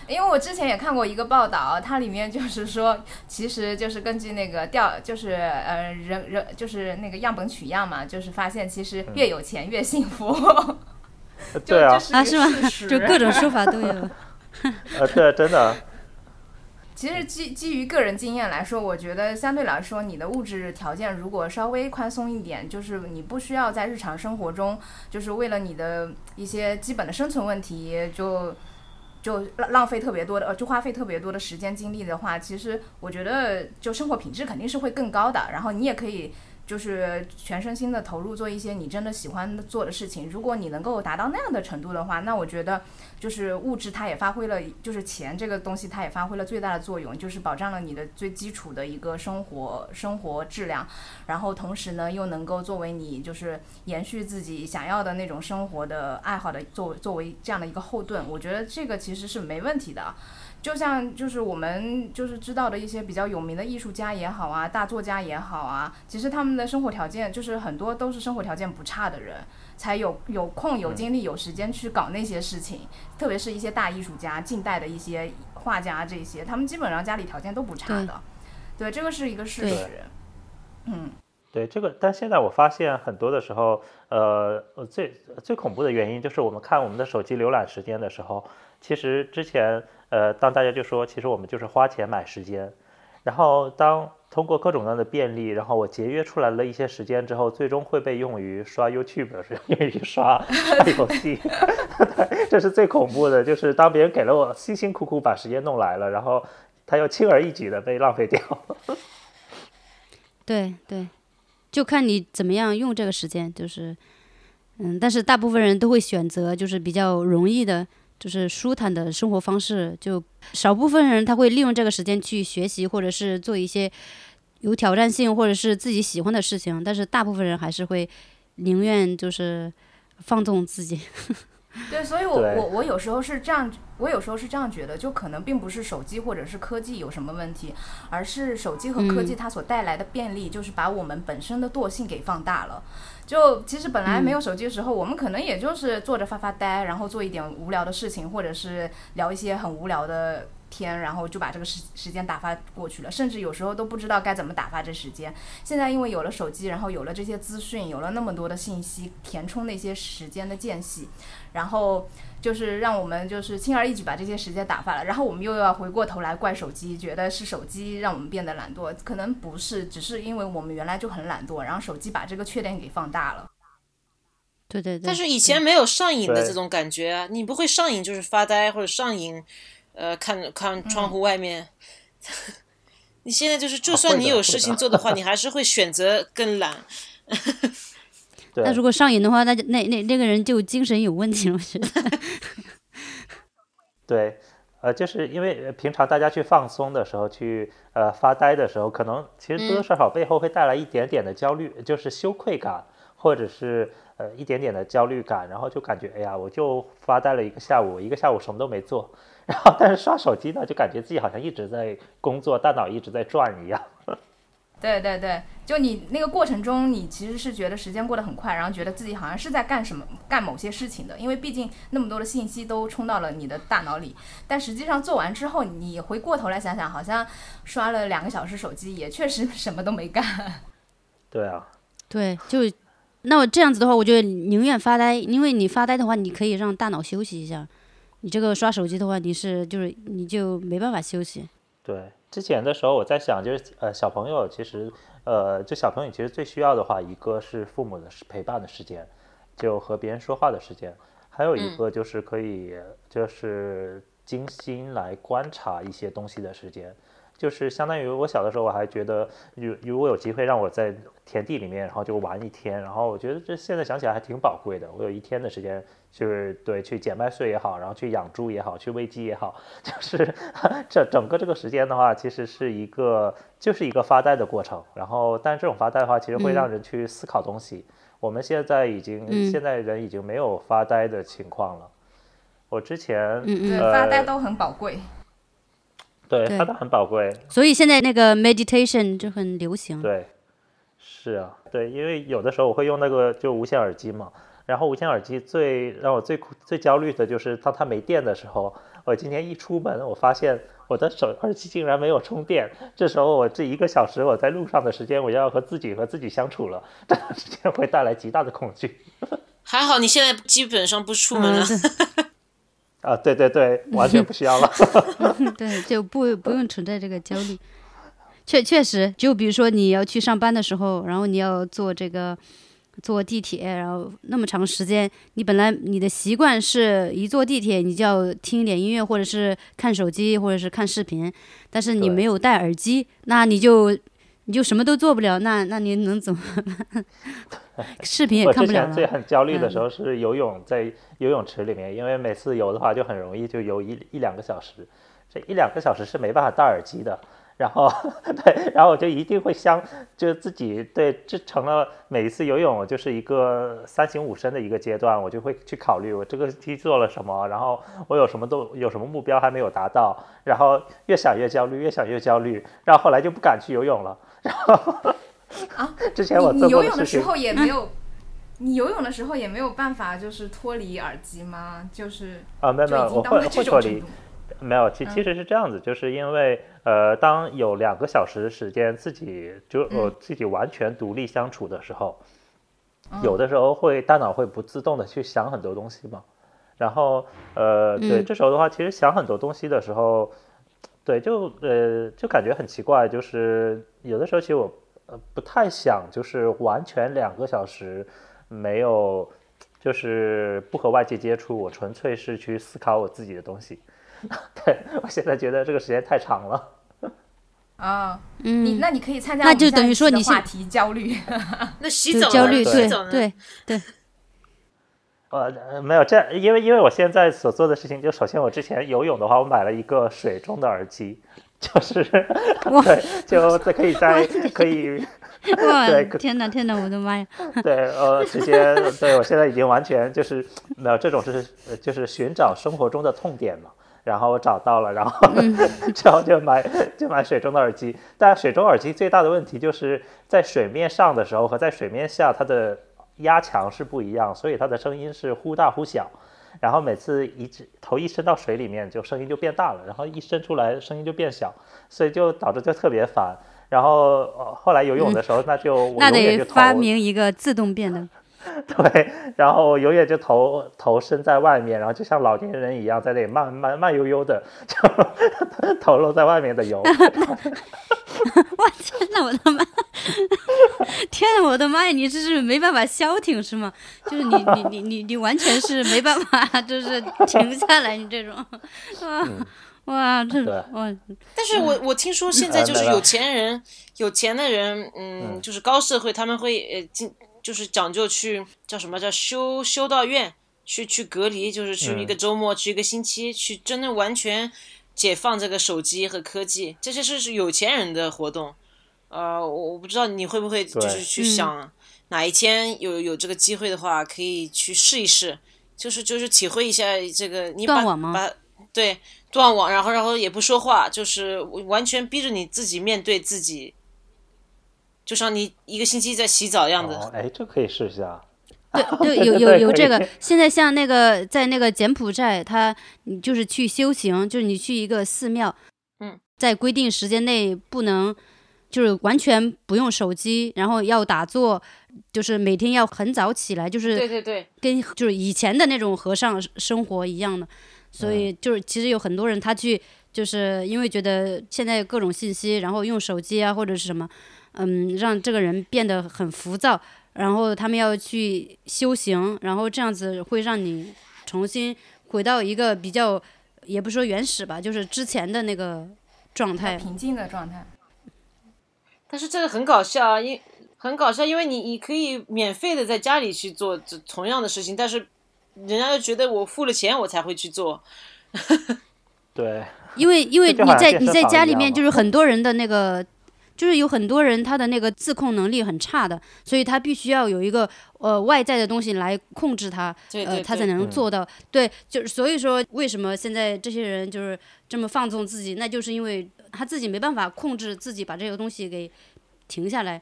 因为我之前也看过一个报道，它里面就是说，其实就是根据那个调，就是呃人人就是那个样本取样嘛，就是发现其实越有钱越幸福。对啊，啊是吗？就各种说法都有。呃，对，真的。其实基基于个人经验来说，我觉得相对来说，你的物质条件如果稍微宽松一点，就是你不需要在日常生活中，就是为了你的一些基本的生存问题，就就浪浪费特别多的，呃，就花费特别多的时间精力的话，其实我觉得就生活品质肯定是会更高的。然后你也可以。就是全身心的投入做一些你真的喜欢做的事情。如果你能够达到那样的程度的话，那我觉得就是物质它也发挥了，就是钱这个东西它也发挥了最大的作用，就是保障了你的最基础的一个生活生活质量。然后同时呢，又能够作为你就是延续自己想要的那种生活的爱好的作作为这样的一个后盾。我觉得这个其实是没问题的。就像就是我们就是知道的一些比较有名的艺术家也好啊，大作家也好啊，其实他们的生活条件就是很多都是生活条件不差的人，才有有空有精力有时间去搞那些事情。特别是一些大艺术家、近代的一些画家这些，他们基本上家里条件都不差的。对，这个是一个事实。嗯，对这个，但现在我发现很多的时候，呃，最最恐怖的原因就是我们看我们的手机浏览时间的时候，其实之前。呃，当大家就说，其实我们就是花钱买时间，然后当通过各种各样的便利，然后我节约出来了一些时间之后，最终会被用于刷 YouTube，是用于刷 *laughs* 游戏，*laughs* 这是最恐怖的。就是当别人给了我辛辛苦苦把时间弄来了，然后他又轻而易举的被浪费掉。*laughs* 对对，就看你怎么样用这个时间，就是嗯，但是大部分人都会选择就是比较容易的。就是舒坦的生活方式，就少部分人他会利用这个时间去学习，或者是做一些有挑战性或者是自己喜欢的事情。但是大部分人还是会宁愿就是放纵自己。*laughs* *laughs* 对，所以我我我有时候是这样，我有时候是这样觉得，就可能并不是手机或者是科技有什么问题，而是手机和科技它所带来的便利，就是把我们本身的惰性给放大了。就其实本来没有手机的时候，我们可能也就是坐着发发呆，然后做一点无聊的事情，或者是聊一些很无聊的天，然后就把这个时时间打发过去了。甚至有时候都不知道该怎么打发这时间。现在因为有了手机，然后有了这些资讯，有了那么多的信息填充那些时间的间隙，然后。就是让我们就是轻而易举把这些时间打发了，然后我们又要回过头来怪手机，觉得是手机让我们变得懒惰，可能不是，只是因为我们原来就很懒惰，然后手机把这个缺点给放大了。对对对。但是以前没有上瘾的这种感觉啊，你不会上瘾就是发呆或者上瘾，呃，看看窗户外面。*laughs* 你现在就是，就算你有事情做的话，你还是会选择更懒。*laughs* 那如果上瘾的话，那就那那那个人就精神有问题了，我觉得。对，呃，就是因为平常大家去放松的时候，去呃发呆的时候，可能其实多多少少背后会带来一点点的焦虑，就是羞愧感，或者是呃一点点的焦虑感，然后就感觉哎呀，我就发呆了一个下午，一个下午什么都没做，然后但是刷手机呢，就感觉自己好像一直在工作，大脑一直在转一样。*laughs* 对对对，就你那个过程中，你其实是觉得时间过得很快，然后觉得自己好像是在干什么、干某些事情的，因为毕竟那么多的信息都冲到了你的大脑里。但实际上做完之后，你回过头来想想，好像刷了两个小时手机，也确实什么都没干。*laughs* 对啊，对，就那我这样子的话，我就宁愿发呆，因为你发呆的话，你可以让大脑休息一下。你这个刷手机的话，你是就是你就没办法休息。对，之前的时候我在想，就是呃，小朋友其实呃，就小朋友其实最需要的话，一个是父母的陪伴的时间，就和别人说话的时间，还有一个就是可以就是精心来观察一些东西的时间。就是相当于我小的时候，我还觉得如如果有机会让我在田地里面，然后就玩一天，然后我觉得这现在想起来还挺宝贵的。我有一天的时间，就是对去捡麦穗也好，然后去养猪也好，去喂鸡也好，就是 *laughs* 这整个这个时间的话，其实是一个就是一个发呆的过程。然后，但是这种发呆的话，其实会让人去思考东西。我们现在已经、嗯现在人已经没有发呆的情况了。我之前嗯嗯对，呃发呆都很宝贵。对对发呆很宝贵，所以现在那个 meditation 就很流行。对，是啊，对，因为有的时候我会用那个就无线耳机嘛，然后无线耳机最让我最苦最焦虑的就是当它没电的时候，我今天一出门，我发现我的手耳机竟然没有充电，这时候我这一个小时我在路上的时间，我要和自己和自己相处了，这段时间会带来极大的恐惧。*laughs* 还好你现在基本上不出门了。嗯啊，对对对，完全不需要了。*laughs* 对，就不不用存在这个焦虑。确确实，就比如说你要去上班的时候，然后你要坐这个坐地铁，然后那么长时间，你本来你的习惯是一坐地铁你就要听一点音乐，或者是看手机，或者是看视频，但是你没有戴耳机，那你就你就什么都做不了，那那你能怎么办？*laughs* 视频也看不了之前最。很焦虑的嗯时候是游泳，在游泳池里面，因为每次游的话就很容易就游一一两个小时，这一两个小时是没办法戴耳机的。然后 *laughs* 对，然后我就一定会相，就自己对，这成了每一次游泳就是一个三省吾身的一个阶段，我就会去考虑我这个题做了什么，然后我有什么都有什么目标还没有达到，然后越想越焦虑，越想越焦虑，然后后来就不敢去游泳了。然后啊，*laughs* 之前我做你你游过的事情，泳的时候也没有，你游泳的时候也没有办法就是脱离耳机吗？就是啊，没有我会会脱离。没有，其嗯其实是这样子，就是因为呃，当有两个小时时间自己就嗯呃自己完全独立相处的时候，嗯有的时候会大脑会不自动的去想很多东西嘛，然后呃对，嗯这时候的话，其实想很多东西的时候，对，就呃就感觉很奇怪，就是有的时候其实我呃不太想就是完全两个小时没有。就是不和外界接触，我纯粹是去思考我自己的东西。*laughs* 对我现在觉得这个时间太长了。啊，你嗯，那你可以参加那就等于说你现话题焦虑。*laughs* 那洗澡焦虑，对？对对，呃，呃没有这样，因为因为我现在所做的事情，就首先我之前游泳的话，我买了一个水中的耳机，就是 *laughs* 对，就这可以在可以 *laughs* 哇对，天哪天哪，我的妈呀！对呃直接对我现在已经完全就是没有这种就是呃就是寻找生活中的痛点嘛。然后我找到了，然后 *laughs* 之后就买就买水中的耳机。但水中耳机最大的问题就是在水面上的时候和在水面下它的压强是不一样，所以它的声音是忽大忽小。然后每次一直头一伸到水里面，就声音就变大了，然后一伸出来声音就变小，所以就导致就特别烦。然后、呃、后来游泳的时候，那就我那永远就头得发明一个自动变的。*laughs* 对，然后永远就头头伸在外面，然后就像老年人一样在那里慢慢慢悠悠的，就 *laughs* 头露在外面的游。*laughs* 哇，天哪，我的妈！天哪我的妈呀，你这是没办法消停是吗？就是你你你你你完全是没办法，就是停下来，你这种，啊，哇，这对哇，但是我我听说现在就是有钱人，有钱的人，嗯，就是高社会，他们会呃进，就是讲究去叫什么叫修修道院，去去隔离，就是去一个周末，去一个星期，去真的完全解放这个手机和科技，这些是是有钱人的活动。呃，我我不知道你会不会就是去嗯。想哪一天有有这个机会的话，可以去试一试，就是就是体会一下这个你把断网吗把对断网，然后然后也不说话，就是完全逼着你自己面对自己，就像你一个星期在洗澡一样子。哦，哎，这可以试一下。*laughs* 对 *laughs* 对，有有有这个。现在像那个在那个柬埔寨，他你就是去修行，就是你去一个寺庙，嗯，在规定时间内不能，就是完全不用手机，然后要打坐，就是每天要很早起来，就是对对对，跟就是以前的那种和尚生活一样的，所以就是其实有很多人他去就是因为觉得现在各种信息，然后用手机啊或者是什么，嗯，让这个人变得很浮躁，然后他们要去修行，然后这样子会让你重新回到一个比较，也不说原始吧，就是之前的那个状态。平静的状态。但是这个很搞笑啊，因很搞笑，因为你你可以免费的在家里去做这同样的事情，但是人家就觉得我付了钱我才会去做。*laughs* 对，因为因为你在你在家里面，就是很多人的那个，就是有很多人他的那个自控能力很差的，所以他必须要有一个呃外在的东西来控制他，对对呃，他才能做到。对，就是所以说为什么现在这些人就是这么放纵自己，那就是因为他自己没办法控制自己把这个东西给停下来。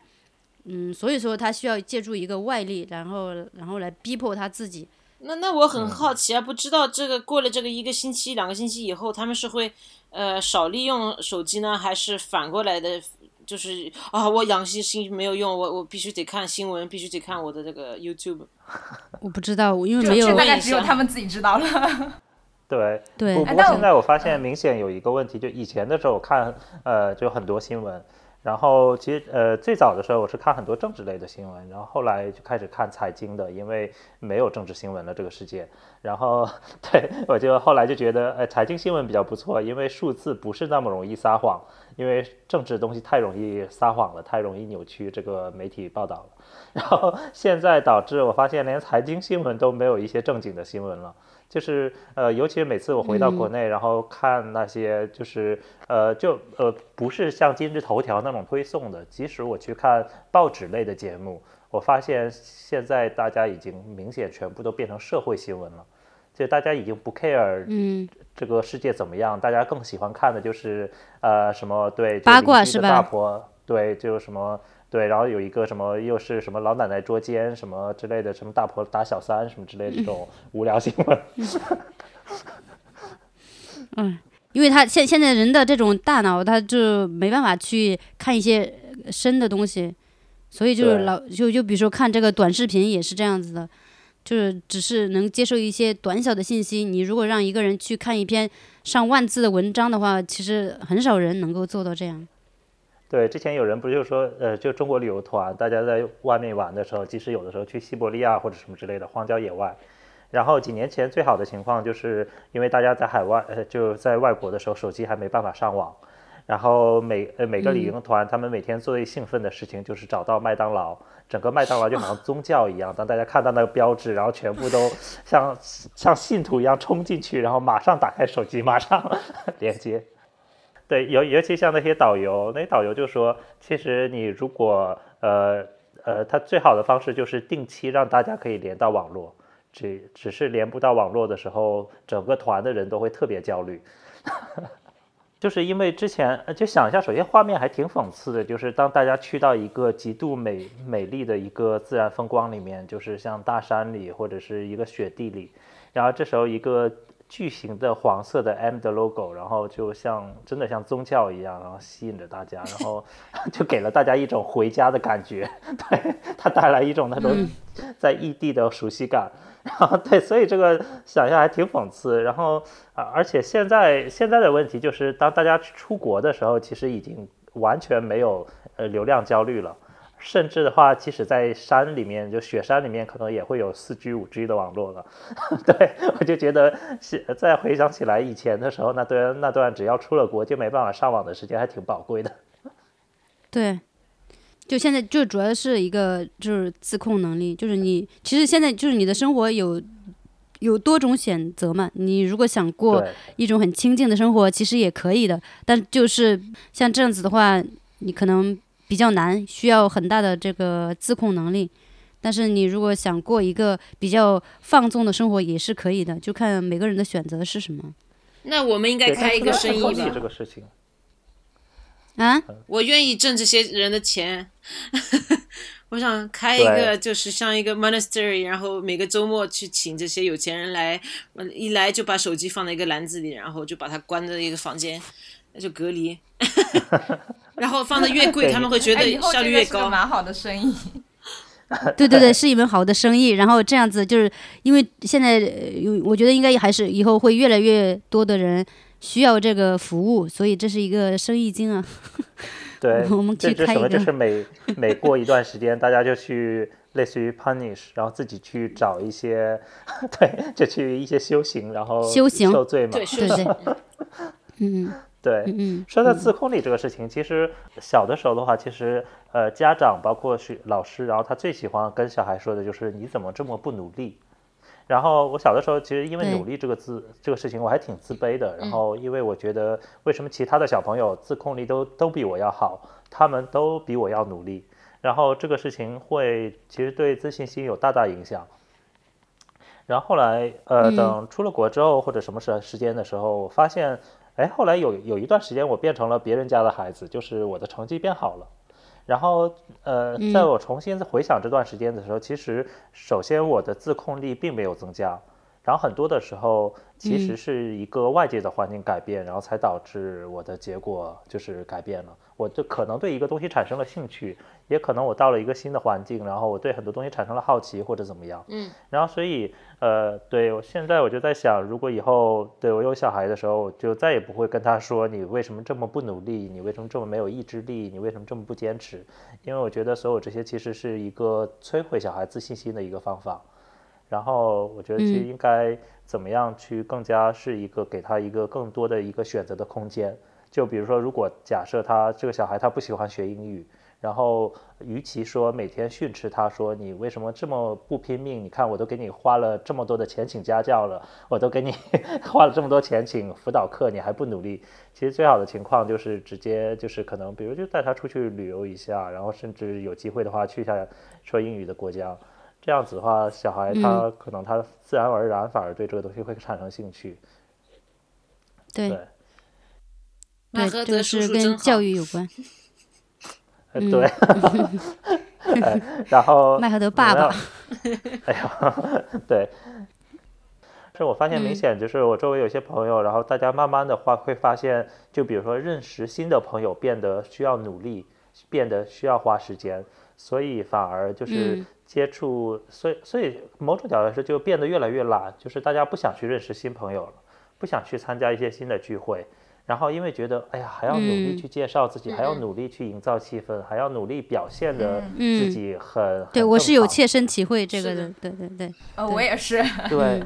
嗯，所以说他需要借助一个外力，然后然后来逼迫他自己。那那我很好奇啊，不知道这个过了这个一个星期、两个星期以后，他们是会呃少利用手机呢，还是反过来的？就是啊，我养心心没有用，我我必须得看新闻，必须得看我的这个 YouTube。*laughs* 我不知道，因为没有这大概问一下只有他们自己知道了。*laughs* 对，对不不过现在我发现明显有一个问题，就以前的时候我看呃就很多新闻，然后其实呃最早的时候我是看很多政治类的新闻，然后后来就开始看财经的，因为没有政治新闻了这个世界。然后 *laughs* 对我就后来就觉得呃财经新闻比较不错，因为数字不是那么容易撒谎，因为政治东西太容易撒谎了，太容易扭曲这个媒体报道了。*laughs* 然后现在导致我发现连财经新闻都没有一些正经的新闻了。就是呃，尤其是每次我回到国内，然后看那些就是呃，就呃，不是像今日头条那种推送的，即使我去看报纸类的节目，我发现现在大家已经明显全部都变成社会新闻了，就大家已经不 care 嗯。这个世界怎么样，大家更喜欢看的就是呃什么对就八卦是吧大婆对，就什么对，然后有一个什么又是什么老奶奶捉奸什么之类的，什么大婆打小三什么之类的这种无聊新闻。嗯 *laughs* 因为他现现在人的这种大脑，他就没办法去看一些深的东西，所以就是老就就比如说看这个短视频也是这样子的，就是只是能接受一些短小的信息。你如果让一个人去看一篇上万字的文章的话，其实很少人能够做到这样。对，之前有人不就说，呃，就中国旅游团，大家在外面玩的时候，即使有的时候去西伯利亚或者什么之类的荒郊野外，然后几年前最好的情况就是因为大家在海外，呃，就在外国的时候，手机还没办法上网，然后每呃每个旅行团，他们每天最兴奋的事情就是找到麦当劳，整个麦当劳就好像宗教一样，当大家看到那个标志，然后全部都像像信徒一样冲进去，然后马上打开手机，马上 *laughs* 连接。对，尤尤其像那些导游，那些导游就说，其实你如果呃呃，他最好的方式就是定期让大家可以连到网络，只只是连不到网络的时候，整个团的人都会特别焦虑。*laughs* 就是因为之前就想一下，首先画面还挺讽刺的，就是当大家去到一个极度美美丽的一个自然风光里面，就是像大山里或者是一个雪地里，然后这时候一个巨型的黄色的 M 的 logo，然后就像真的像宗教一样，然后吸引着大家，然后 *laughs* 就给了大家一种回家的感觉，*laughs* 对它带来一种那种在异地的熟悉感。*laughs* 然后对，所以这个想象还挺讽刺。然后啊，而且现在现在的问题就是，当大家出国的时候，其实已经完全没有呃流量焦虑了。甚至的话，即使在山里面，就雪山里面，可能也会有四 G、五 G 的网络了。*laughs* 对我就觉得，再回想起来以前的时候，那段那段只要出了国就没办法上网的时间，还挺宝贵的。*laughs* 对，就现在就主要是一个就是自控能力，就是你其实现在就是你的生活有有多种选择嘛。你如果想过一种很清静的生活，其实也可以的。但就是像这样子的话，你可能比较难，需要很大的这个自控能力。但是你如果想过一个比较放纵的生活，也是可以的，就看每个人的选择是什么。那我们应该开一个生意吧？这个事情。啊，我愿意挣这些人的钱。*laughs* 我想开一个，就是像一个 monastery，然后每个周末去请这些有钱人来，一来就把手机放在一个篮子里，然后就把它关在一个房间，那就隔离。*laughs* *laughs* 然后放的越贵，他们会觉得效率越高。蛮好的生意。*laughs* 对对对，是一门好的生意。然后这样子，就是因为现在有，我觉得应该还是以后会越来越多的人。需要这个服务，所以这是一个生意经啊。对，*laughs* 我们可以开一个。就是每每过一段时间，大家就去类似于 punish，然后自己去找一些，对，就去一些修行，然后修行受罪嘛。对对对。嗯，对。嗯。说到自控力这个事情，其实小的时候的话，其实呃，家长包括学老师，然后他最喜欢跟小孩说的就是：“你怎么这么不努力？”然后我小的时候，其实因为努力这个字这个事情，我还挺自卑的。然后因为我觉得，为什么其他的小朋友自控力都都比我要好，他们都比我要努力。然后这个事情会其实对自信心有大大影响。然后后来，呃，等出了国之后或者什么时时间的时候，我发现，哎，后来有有一段时间我变成了别人家的孩子，就是我的成绩变好了。然后，呃，在我重新回想这段时间的时候，其实首先我的自控力并没有增加，然后很多的时候其实是一个外界的环境改变，然后才导致我的结果就是改变了。我就可能对一个东西产生了兴趣，也可能我到了一个新的环境，然后我对很多东西产生了好奇或者怎么样。嗯。然后所以，呃，对我现在我就在想，如果以后对我有小孩的时候，就再也不会跟他说你为什么这么不努力，你为什么这么没有意志力，你为什么这么不坚持？因为我觉得所有这些其实是一个摧毁小孩自信心的一个方法。然后我觉得其实应该怎么样去更加是一个给他一个更多的一个选择的空间。就比如说，如果假设他这个小孩他不喜欢学英语，然后与其说每天训斥他说你为什么这么不拼命，你看我都给你花了这么多的钱请家教了，我都给你 *laughs* 花了这么多钱请辅导课，你还不努力。其实最好的情况就是直接就是可能，比如就带他出去旅游一下，然后甚至有机会的话去一下说英语的国家，这样子的话，小孩他可能他自然而然反而对这个东西会产生兴趣。对。对，这个是跟教育有关。对，*laughs* 然后麦赫德爸爸。哎呀，*laughs* 对。是我发现明显就是我周围有些朋友，然后大家慢慢的话会发现，就比如说认识新的朋友变得需要努力，变得需要花时间，所以反而就是接触，所以所以某种角度来说就变得越来越懒，就是大家不想去认识新朋友了，不想去参加一些新的聚会。然后因为觉得，哎呀，还要努力去介绍自己，还要努力去营造气氛，还要努力表现的自己很对我是有切身体会这个的，对对对，呃，我也是，对，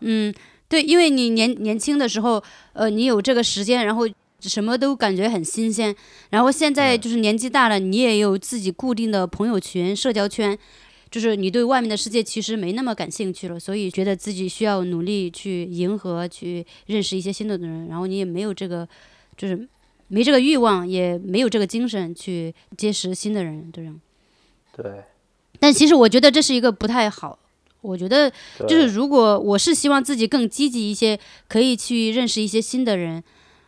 嗯，对，因为你年年轻的时候，呃，你有这个时间，然后什么都感觉很新鲜，然后现在就是年纪大了，你也有自己固定的朋友圈、社交圈。就是你对外面的世界其实没那么感兴趣了，所以觉得自己需要努力去迎合、去认识一些新的人，然后你也没有这个，就是没这个欲望，也没有这个精神去结识新的人，这样。对。但其实我觉得这是一个不太好。我觉得就是如果我是希望自己更积极一些，可以去认识一些新的人，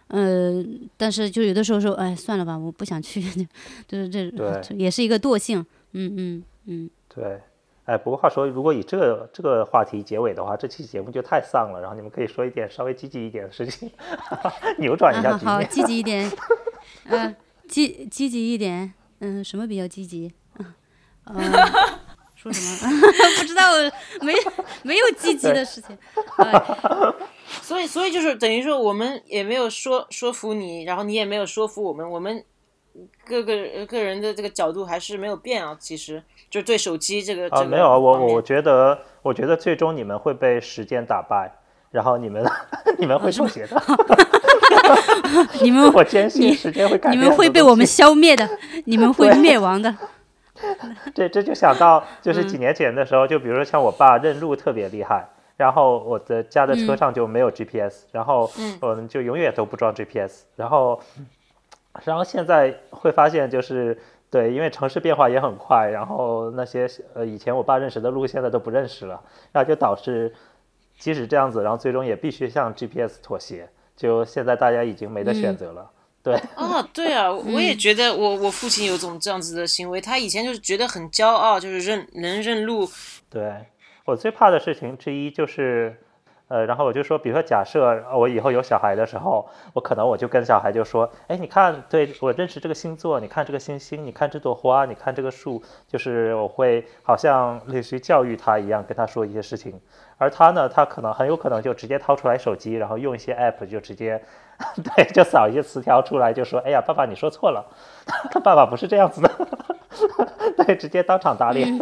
呃，但是就有的时候说，哎，算了吧，我不想去，*laughs* 就是这也是一个惰性。嗯嗯嗯。对，哎，不过话说，如果以这个这个话题结尾的话，这期节目就太丧了。然后你们可以说一点稍微积极一点的事情，*laughs* 扭转一下局面。好，积极一点，*laughs* 嗯，积积极一点，嗯，什么比较积极？嗯，*laughs* 说什么？不知道，没没有积极的事情。所以，所以就是等于说，我们也没有说说服你，然后你也没有说服我们，我们各个个人的这个角度还是没有变啊。其实就对手机这个啊，这个没有啊，我方面我觉得，我觉得最终你们会被时间打败，然后你们 *laughs* 你们会妥协的。*laughs* 你们我坚信时间会改变你变。们会被我们。消灭的，你们会灭亡的。*laughs* 这这就想到，嗯就是几年前的时候，就比如说像我爸认路特别厉害，然后我的家的嗯车上就没有 GPS，、然后我们就永远都不装 GPS，然后然后现在会发现就是。对，因为城市变化也很快，然后那些呃以前我爸认识的路现在都不认识了，然后就导致即使这样子，然后最终也必须向 GPS 妥协。就现在大家已经没得嗯选择了。对，啊，对啊，我也觉得我我父亲有种这样子的行为，他以前就是觉得很骄傲，就是认能认路，对我最怕的事情之一就是，呃，然后我就说，比如说假设我以后有小孩的时候，我可能我就跟小孩就说，哎，你看，对我认识这个星座，你看这个星星，你看这朵花，你看这个树，就是我会好像类似于教育他一样跟他说一些事情，而他呢，他可能很有可能就直接掏出来手机，然后用一些 app 就直接，*laughs* 对，就扫一些词条出来，就说，哎呀，爸爸你说错了，*laughs* 他爸爸不是这样子的，*laughs* 对，直接当场打脸。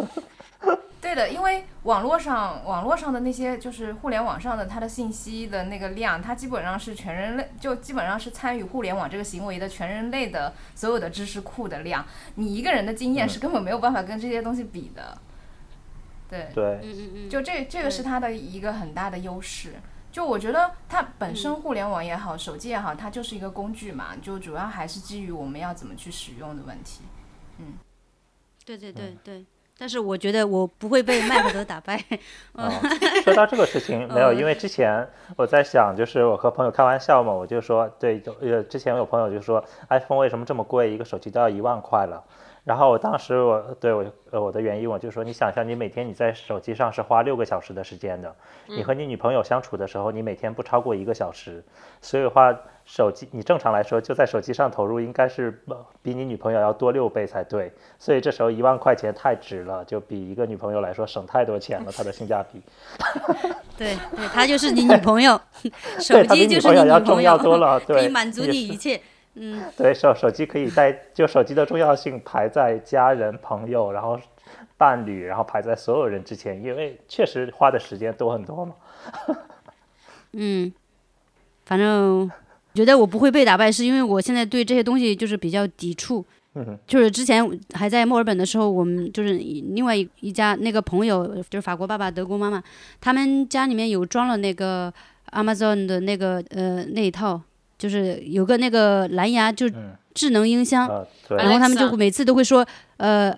对的，因为网络上网络上的那些就是互联网上的它的信息的那个量，它基本上是全人类就基本上是参与互联网这个行为的全人类的所有的知识库的量，你一个人的经验是根本没有办法跟这些东西比的。对，对，嗯嗯嗯，就这这个是它的一个很大的优势。就我觉得它本身互联网也好，手机也好，它就是一个工具嘛，就主要还是基于我们要怎么去使用的问题。嗯对对对对。但是我觉得我不会被麦克德打败。*laughs* 哦，说到这个事情，*laughs* 没有，因为之前我在想，就是我和朋友开玩笑嘛，我就说，对，就呃，之前有朋友就说，iPhone 为什么这么贵，一个手机都要一万块了。然后我当时我对我呃我的原因我就说，你想象你每天你在手机上是花六个小时的时间的，你和你女朋友相处的时候，你每天不超过一个小时，所以的话，手机你正常来说就在手机上投入应该是呃比你女朋友要多六倍才对，所以这时候一万块钱太值了，就比一个女朋友来说省太多钱了，它的性价比。*laughs* 对对，她就是你女朋友，*laughs* 手机就是你女朋友要重要，多了，可以对，满足你一切。嗯，对手手机可以在就手机的重要性排在家人、朋友，然后伴侣，然后排在所有人之前，因为确实花的时间多很多嘛。*laughs* 嗯，反正觉得我不会被打败，是因为我现在对这些东西就是比较抵触。就是之前还在墨尔本的时候，我们就是另外一一家那个朋友，就是法国爸爸、德国妈妈，他们家里面有装了那个 Amazon 的那个呃那一套，就是有个那个蓝牙，就智能音箱，然后他们就会每次都会说，呃，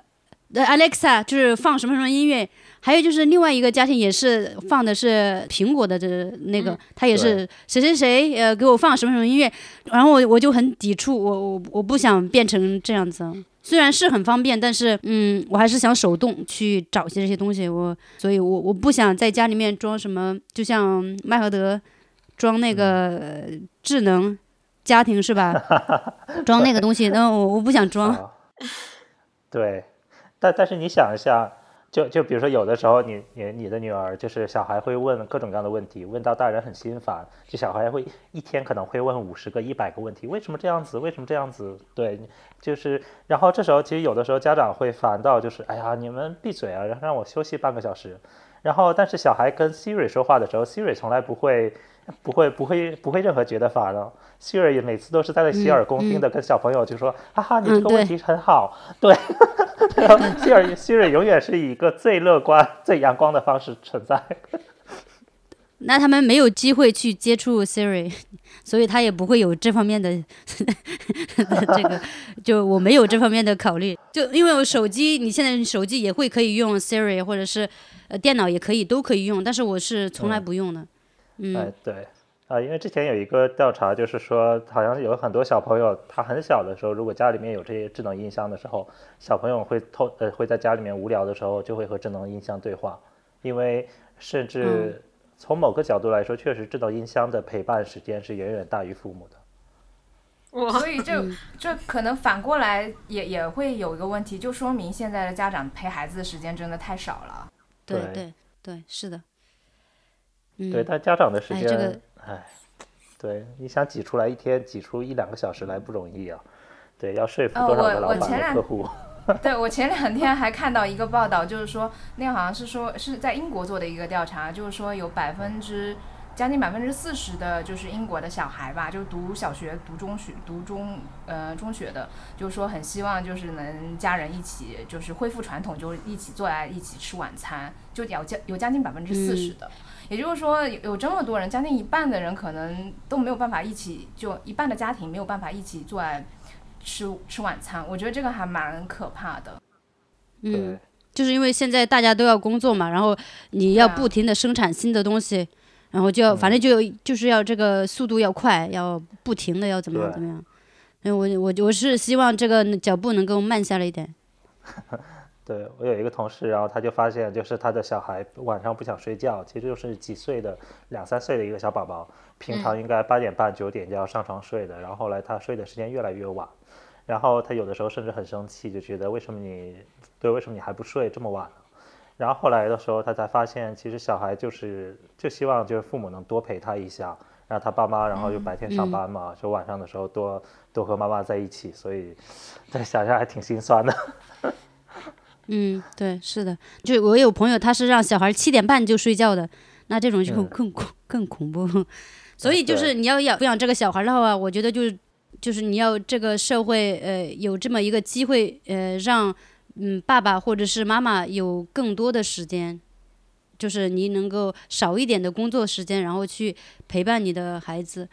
呃，Alexa 就是放什么什么音乐，还有就是另外一个家庭也是放的是苹果的这那个，他也是谁谁谁呃给我放什么什么音乐，然后我我就很抵触，我我我不想变成这样子。虽然是很方便，但是嗯，我还是想手动去找些这些东西。我，所以我我不想在家里面装什么，就像麦和德装那个、呃智能家庭是吧？*laughs* 装那个东西，那我我不想装。啊，对，但但是你想一下，就就比如说有的时候你你你的女儿就是小孩会问各种各样的问题，问到大人很心烦，就小孩会一天可能会问五十个、一百个问题，为什么这样子？为什么这样子？对，就是然后这时候其实有的时候家长会烦到就是哎呀你们闭嘴啊，然后让我休息半个小时。然后但是小孩跟 Siri 说话的时候，Siri 从来不会。不会，不会，不会任何觉得烦的。Siri 每次都是在那洗耳恭听的跟小朋友就说：“哈哈，你这个问题很好。”对，*laughs* 然后 Siri Siri 永远是以一个最乐观、最阳光的方式存在。*laughs* 那他们没有机会去接触 Siri，*laughs* 所以他也不会有这方面的这个，就我没有这方面的考虑。就因为我手机，你现在手机也会可以用 Siri，或者是呃电脑也可以，都可以用，但是我是从来不用的。嗯，哎，对，啊、因为之前有一个调查，就是说，好像有很多小朋友，他很小的时候，如果家里面有这些智能音箱的时候，小朋友会偷呃会在家里面无聊的时候，就会和智能音箱对话，因为甚至从某个角度来说，确实智能音箱的陪伴时间是远远大于父母的。哇，所以这这可能反过来也也会有一个问题，就说明现在的家长陪孩子的时间真的太少了。对对对对，是的。嗯，对，但家长的时间，哎这个哎，对，你想挤出来一天，挤出一两个小时来不容易啊。对，要说服呃多少个老板客户。*laughs* 对我前两天还看到一个报道，就是说那好像是说是在英国做的一个调查，就是说有百分之将近百分之四十的，就是英国的小孩吧，就读小学、读中学、读中呃中学的，就是说很希望就是能家人一起就是恢复传统，就是一起坐在一起吃晚餐，就有将有将近百分之四十的。也就是说，有有这么多人，将近一半的人可能都没有办法一起，就一半的家庭没有办法一起坐来吃吃晚餐。我觉得这个还蛮可怕的。嗯，，就是因为现在大家都要工作嘛，然后你要不停的生产新的东西，然后就要反正就有就是要这个速度要快，要不停的要怎么样怎么样。嗯，我我我是希望这个脚步能够慢下来一点。*laughs* 对我有一个同事，然后他就发现，就是他的小孩晚上不想睡觉，其实就是几岁的两三岁的一个小宝宝，平常应该八点半九点就要上床睡的，然后后来他睡的时间越来越晚，然后他有的时候甚至很生气，就觉得为什么你对为什么你还不睡这么晚呢？然后后来的时候，他才发现，其实小孩就是就希望就是父母能多陪他一下，然后他爸妈然后就白天上班嘛，就晚上的时候多多和妈妈在一起，所以 *laughs* 对想想还挺心酸的。嗯，对，是的，就我有朋友他是让小孩七点半就睡觉的，那这种就嗯更恐 *laughs* 更恐怖。所以就是你要养抚养这个小孩的话，我觉得就是就是你要这个社会呃有这么一个机会呃让嗯爸爸或者是妈妈有更多的时间，就是你能够少一点的工作时间，然后去陪伴你的孩子。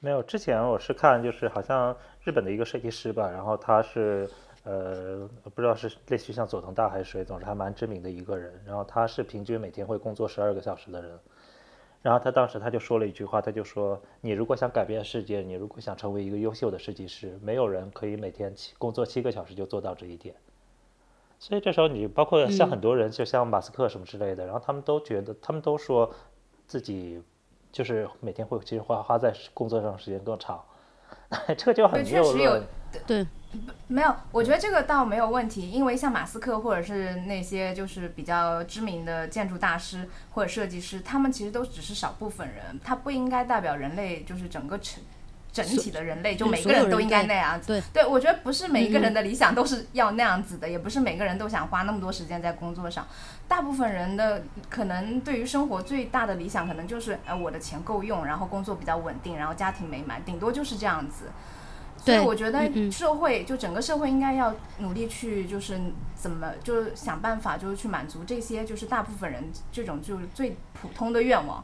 没有，之前我是看就是好像日本的一个设计师吧，然后他是呃不知道是类似于像佐藤大还是谁，总之还蛮知名的一个人。然后他是平均每天会工作十二个小时的人。然后他当时他就说了一句话，他就说：“你如果想改变世界，你如果想成为一个优秀的设计师，没有人可以每天七工作七个小时就做到这一点。”所以这时候你包括像很多人，就像马斯克什么之类的，然后他们都觉得，他们都说自己就是每天会其实花花在工作上时间更长，*laughs* 这就很没有谬论。没有，我觉得这个倒没有问题，因为像马斯克或者是那些就是比较知名的建筑大师或者设计师，他们其实都只是少部分人，他不应该代表人类，就是整个整整体的人类，就每个人都应该那样子。对对，我觉得不是每一个嗯人的理想都是要那样子的，也不是每个人都想花那么多时间在工作上。大部分人的可能对于生活最大的理想，可能就是呃我的钱够用，然后工作比较稳定，然后家庭美满，顶多就是这样子。所以我觉得社会就整个社会应该要努力去，就是怎么就是想办法，就是去满足这些就是大部分人这种就是最普通的愿望，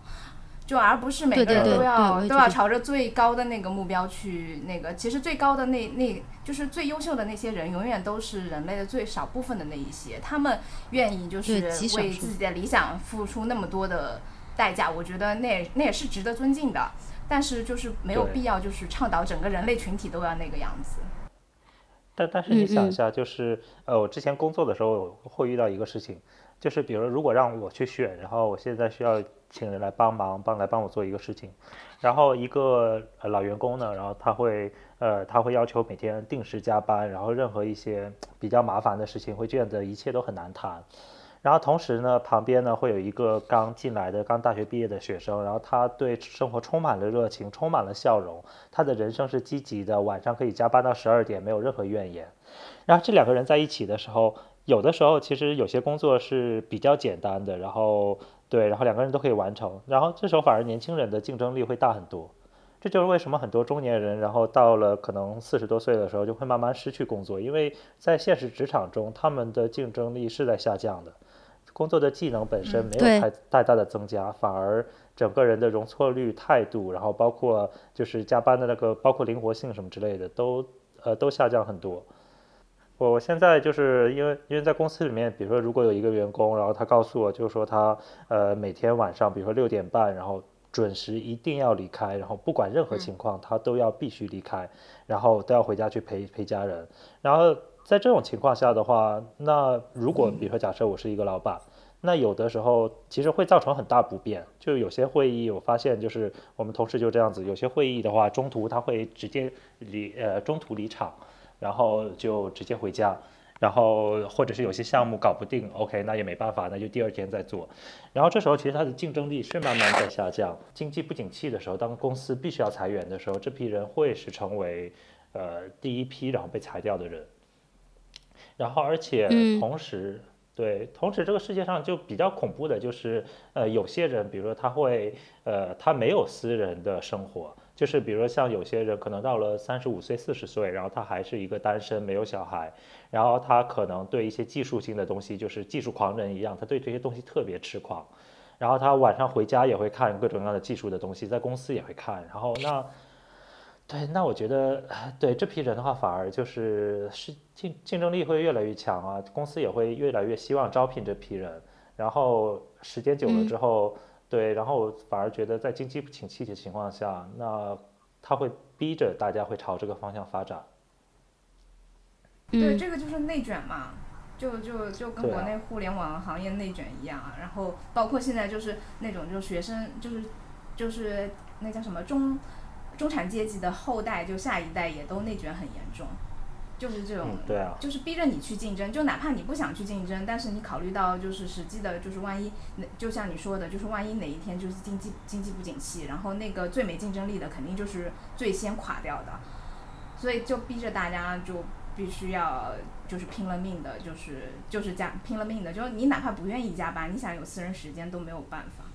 就而不是每个人都要都要朝着最高的那个目标去那个。其实最高的那那就是最优秀的那些人，永远都是人类的最少部分的那一些，他们愿意就是为自己的理想付出那么多的代价，我觉得那也那也是值得尊敬的。但是就是没有必要，就是倡导整个人类群体都要那个样子。但但是你想一下，就是呃，我之前工作的时候会遇到一个事情，就是比如如果让我去选，然后我现在需要请人来帮忙，帮来帮我做一个事情，然后一个呃老员工呢，然后他会呃他会要求每天定时加班，然后任何一些比较麻烦的事情会觉得一切都很难谈。然后同时呢，旁边呢会有一个刚进来的、刚大学毕业的学生，然后他对生活充满了热情，充满了笑容，他的人生是积极的，晚上可以加班到十二点，没有任何怨言。然后这两个人在一起的时候，有的时候其实有些工作是比较简单的，然后对，然后两个人都可以完成，然后这时候反而年轻人的竞争力会大很多。这就是为什么很多中年人，然后到了可能四十多岁的时候，就会慢慢失去工作，因为在现实职场中，他们的竞争力是在下降的。工作的技能本身没有太太大的增加，反而整个人的容错率、态度，然后包括就是加班的那个，包括灵活性什么之类的，都呃都下降很多。我我现在就是因为因为在公司里面，比如说如果有一个员工，然后他告诉我，就是说他呃每天晚上，比如说六点半，然后准时一定要离开，然后不管任何情况，他都要必须离开，然后都要回家去陪陪家人。然后在这种情况下的话，那如果比如说假设我是一个老板，那有的时候其实会造成很大不便。就有些会议，我发现就是我们同事就这样子，有些会议的话，中途他会直接离呃中途离场，然后就直接回家。然后或者是有些项目搞不定，OK，那也没办法，那就第二天再做。然后这时候其实它的竞争力是慢慢在下降。经济不景气的时候，当公司必须要裁员的时候，这批人会是成为呃第一批然后被裁掉的人。然后而且同时，对，同时这个世界上就比较恐怖的就是，呃，有些人，比如说他会，呃，他没有私人的生活，就是比如说像有些人可能到了三十五岁、四十岁，然后他还是一个单身，没有小孩，然后他可能对一些技术性的东西，就是技术狂人一样，他对这些东西特别痴狂，然后他晚上回家也会看各种各样的技术的东西，在公司也会看，然后那。对，那我觉得，对这批人的话，反而就是是竞竞争力会越来越强啊，公司也会越来越希望招聘这批人，然后时间久了之后，对，然后反而觉得在经济不景气的情况下，那他会逼着大家会朝这个方向发展。对，这个就是内卷嘛，就就就跟国内互联网行业内卷一样啊，然后包括现在就是那种就是学生就是就是那叫什么中。中产阶级的后代，就下一代也都内卷很严重，就是这种，对啊，就是逼着你去竞争，就哪怕你不想去竞争，但是你考虑到就是实际的，就是万一，就像你说的，就是万一哪一天就是经济经济不景气，然后那个最没竞争力的肯定就是最先垮掉的，所以就逼着大家就必须要就是拼了命的，就是就是加拼了命的，就是你哪怕不愿意加班，你想有私人时间都没有办法。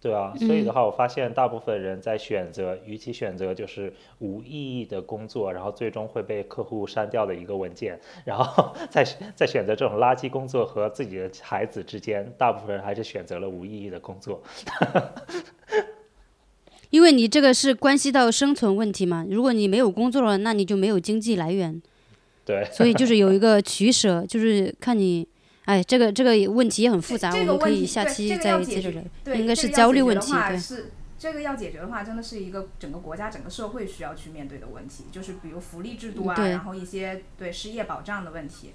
对啊，所以的话，我发现大部分人在选择，与其选择就是无意义的工作，然后最终会被客户删掉的一个文件，然后 *laughs* 在在选择这种垃圾工作和自己的孩子之间，大部分人还是选择了无意义的工作。*laughs* 因为你这个是关系到生存问题嘛，如果你没有工作了，那你就没有经济来源。对。所以就是有一个取舍，就是看你。哎，这个这个问题也很复杂，我们可以下期再接着聊。应该是焦虑问题。对，是这个要解决的话，真的是一个整个国家、整个社会需要去面对的问题，就是比如福利制度啊，然后一些对失业保障的问题。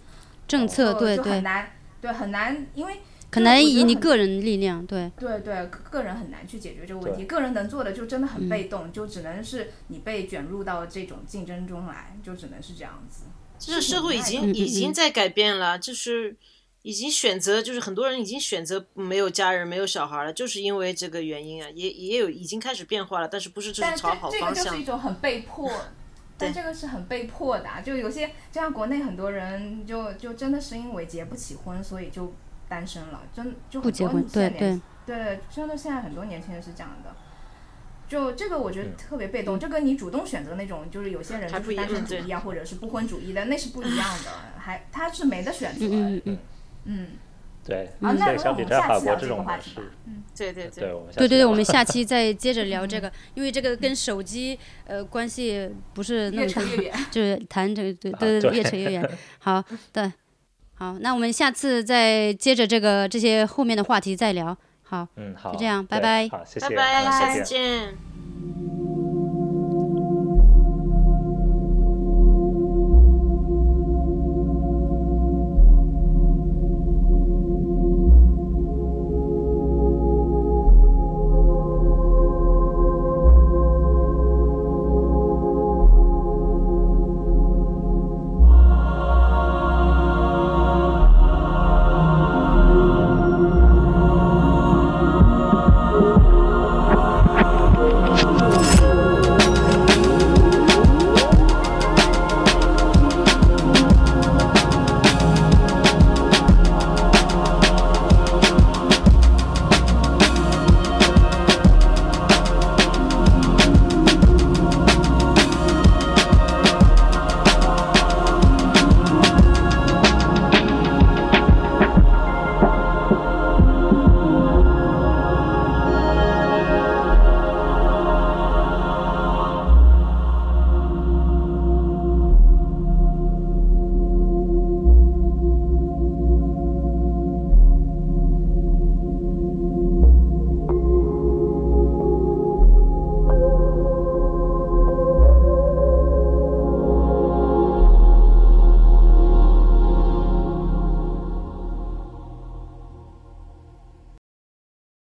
政策对对。很难，对很难，因为可能以你个人力量对。对对，个人很难去解决这个问题，个人能做的就真的很被动，就只能是你被卷入到这种竞争中来，就只能是这样子。这个社会已经已经在改变了，就是。已经选择，就是很多人已经选择没有家人、没有小孩了，就是因为这个原因啊，也也有已经开始变化了，但是不是这种朝好方向？这个就是一种很被迫，*laughs* 但这个是很被迫的，啊就有些就像国内很多人就就真的是因为结不起婚，所以就单身了，真就很多对对对，真的现在很多年轻人是这样的，就这个我觉得特别被动，这跟你主动选择那种就是有些人就是单身主义啊，或者是不婚主义的那是不一样的，*laughs* 还他是没得选择。嗯，对，所以相比在法国这种模式，嗯，对对对，对对对，我们 *laughs* 下期再接着聊这个，因为这个跟手机呃关系不是那么大，就是谈这个对对对，越扯越远。好，对，好，那我们下次再接着这个这些后面的话题再聊。好，嗯好，就这样，拜拜，好，谢谢，拜拜，下次见。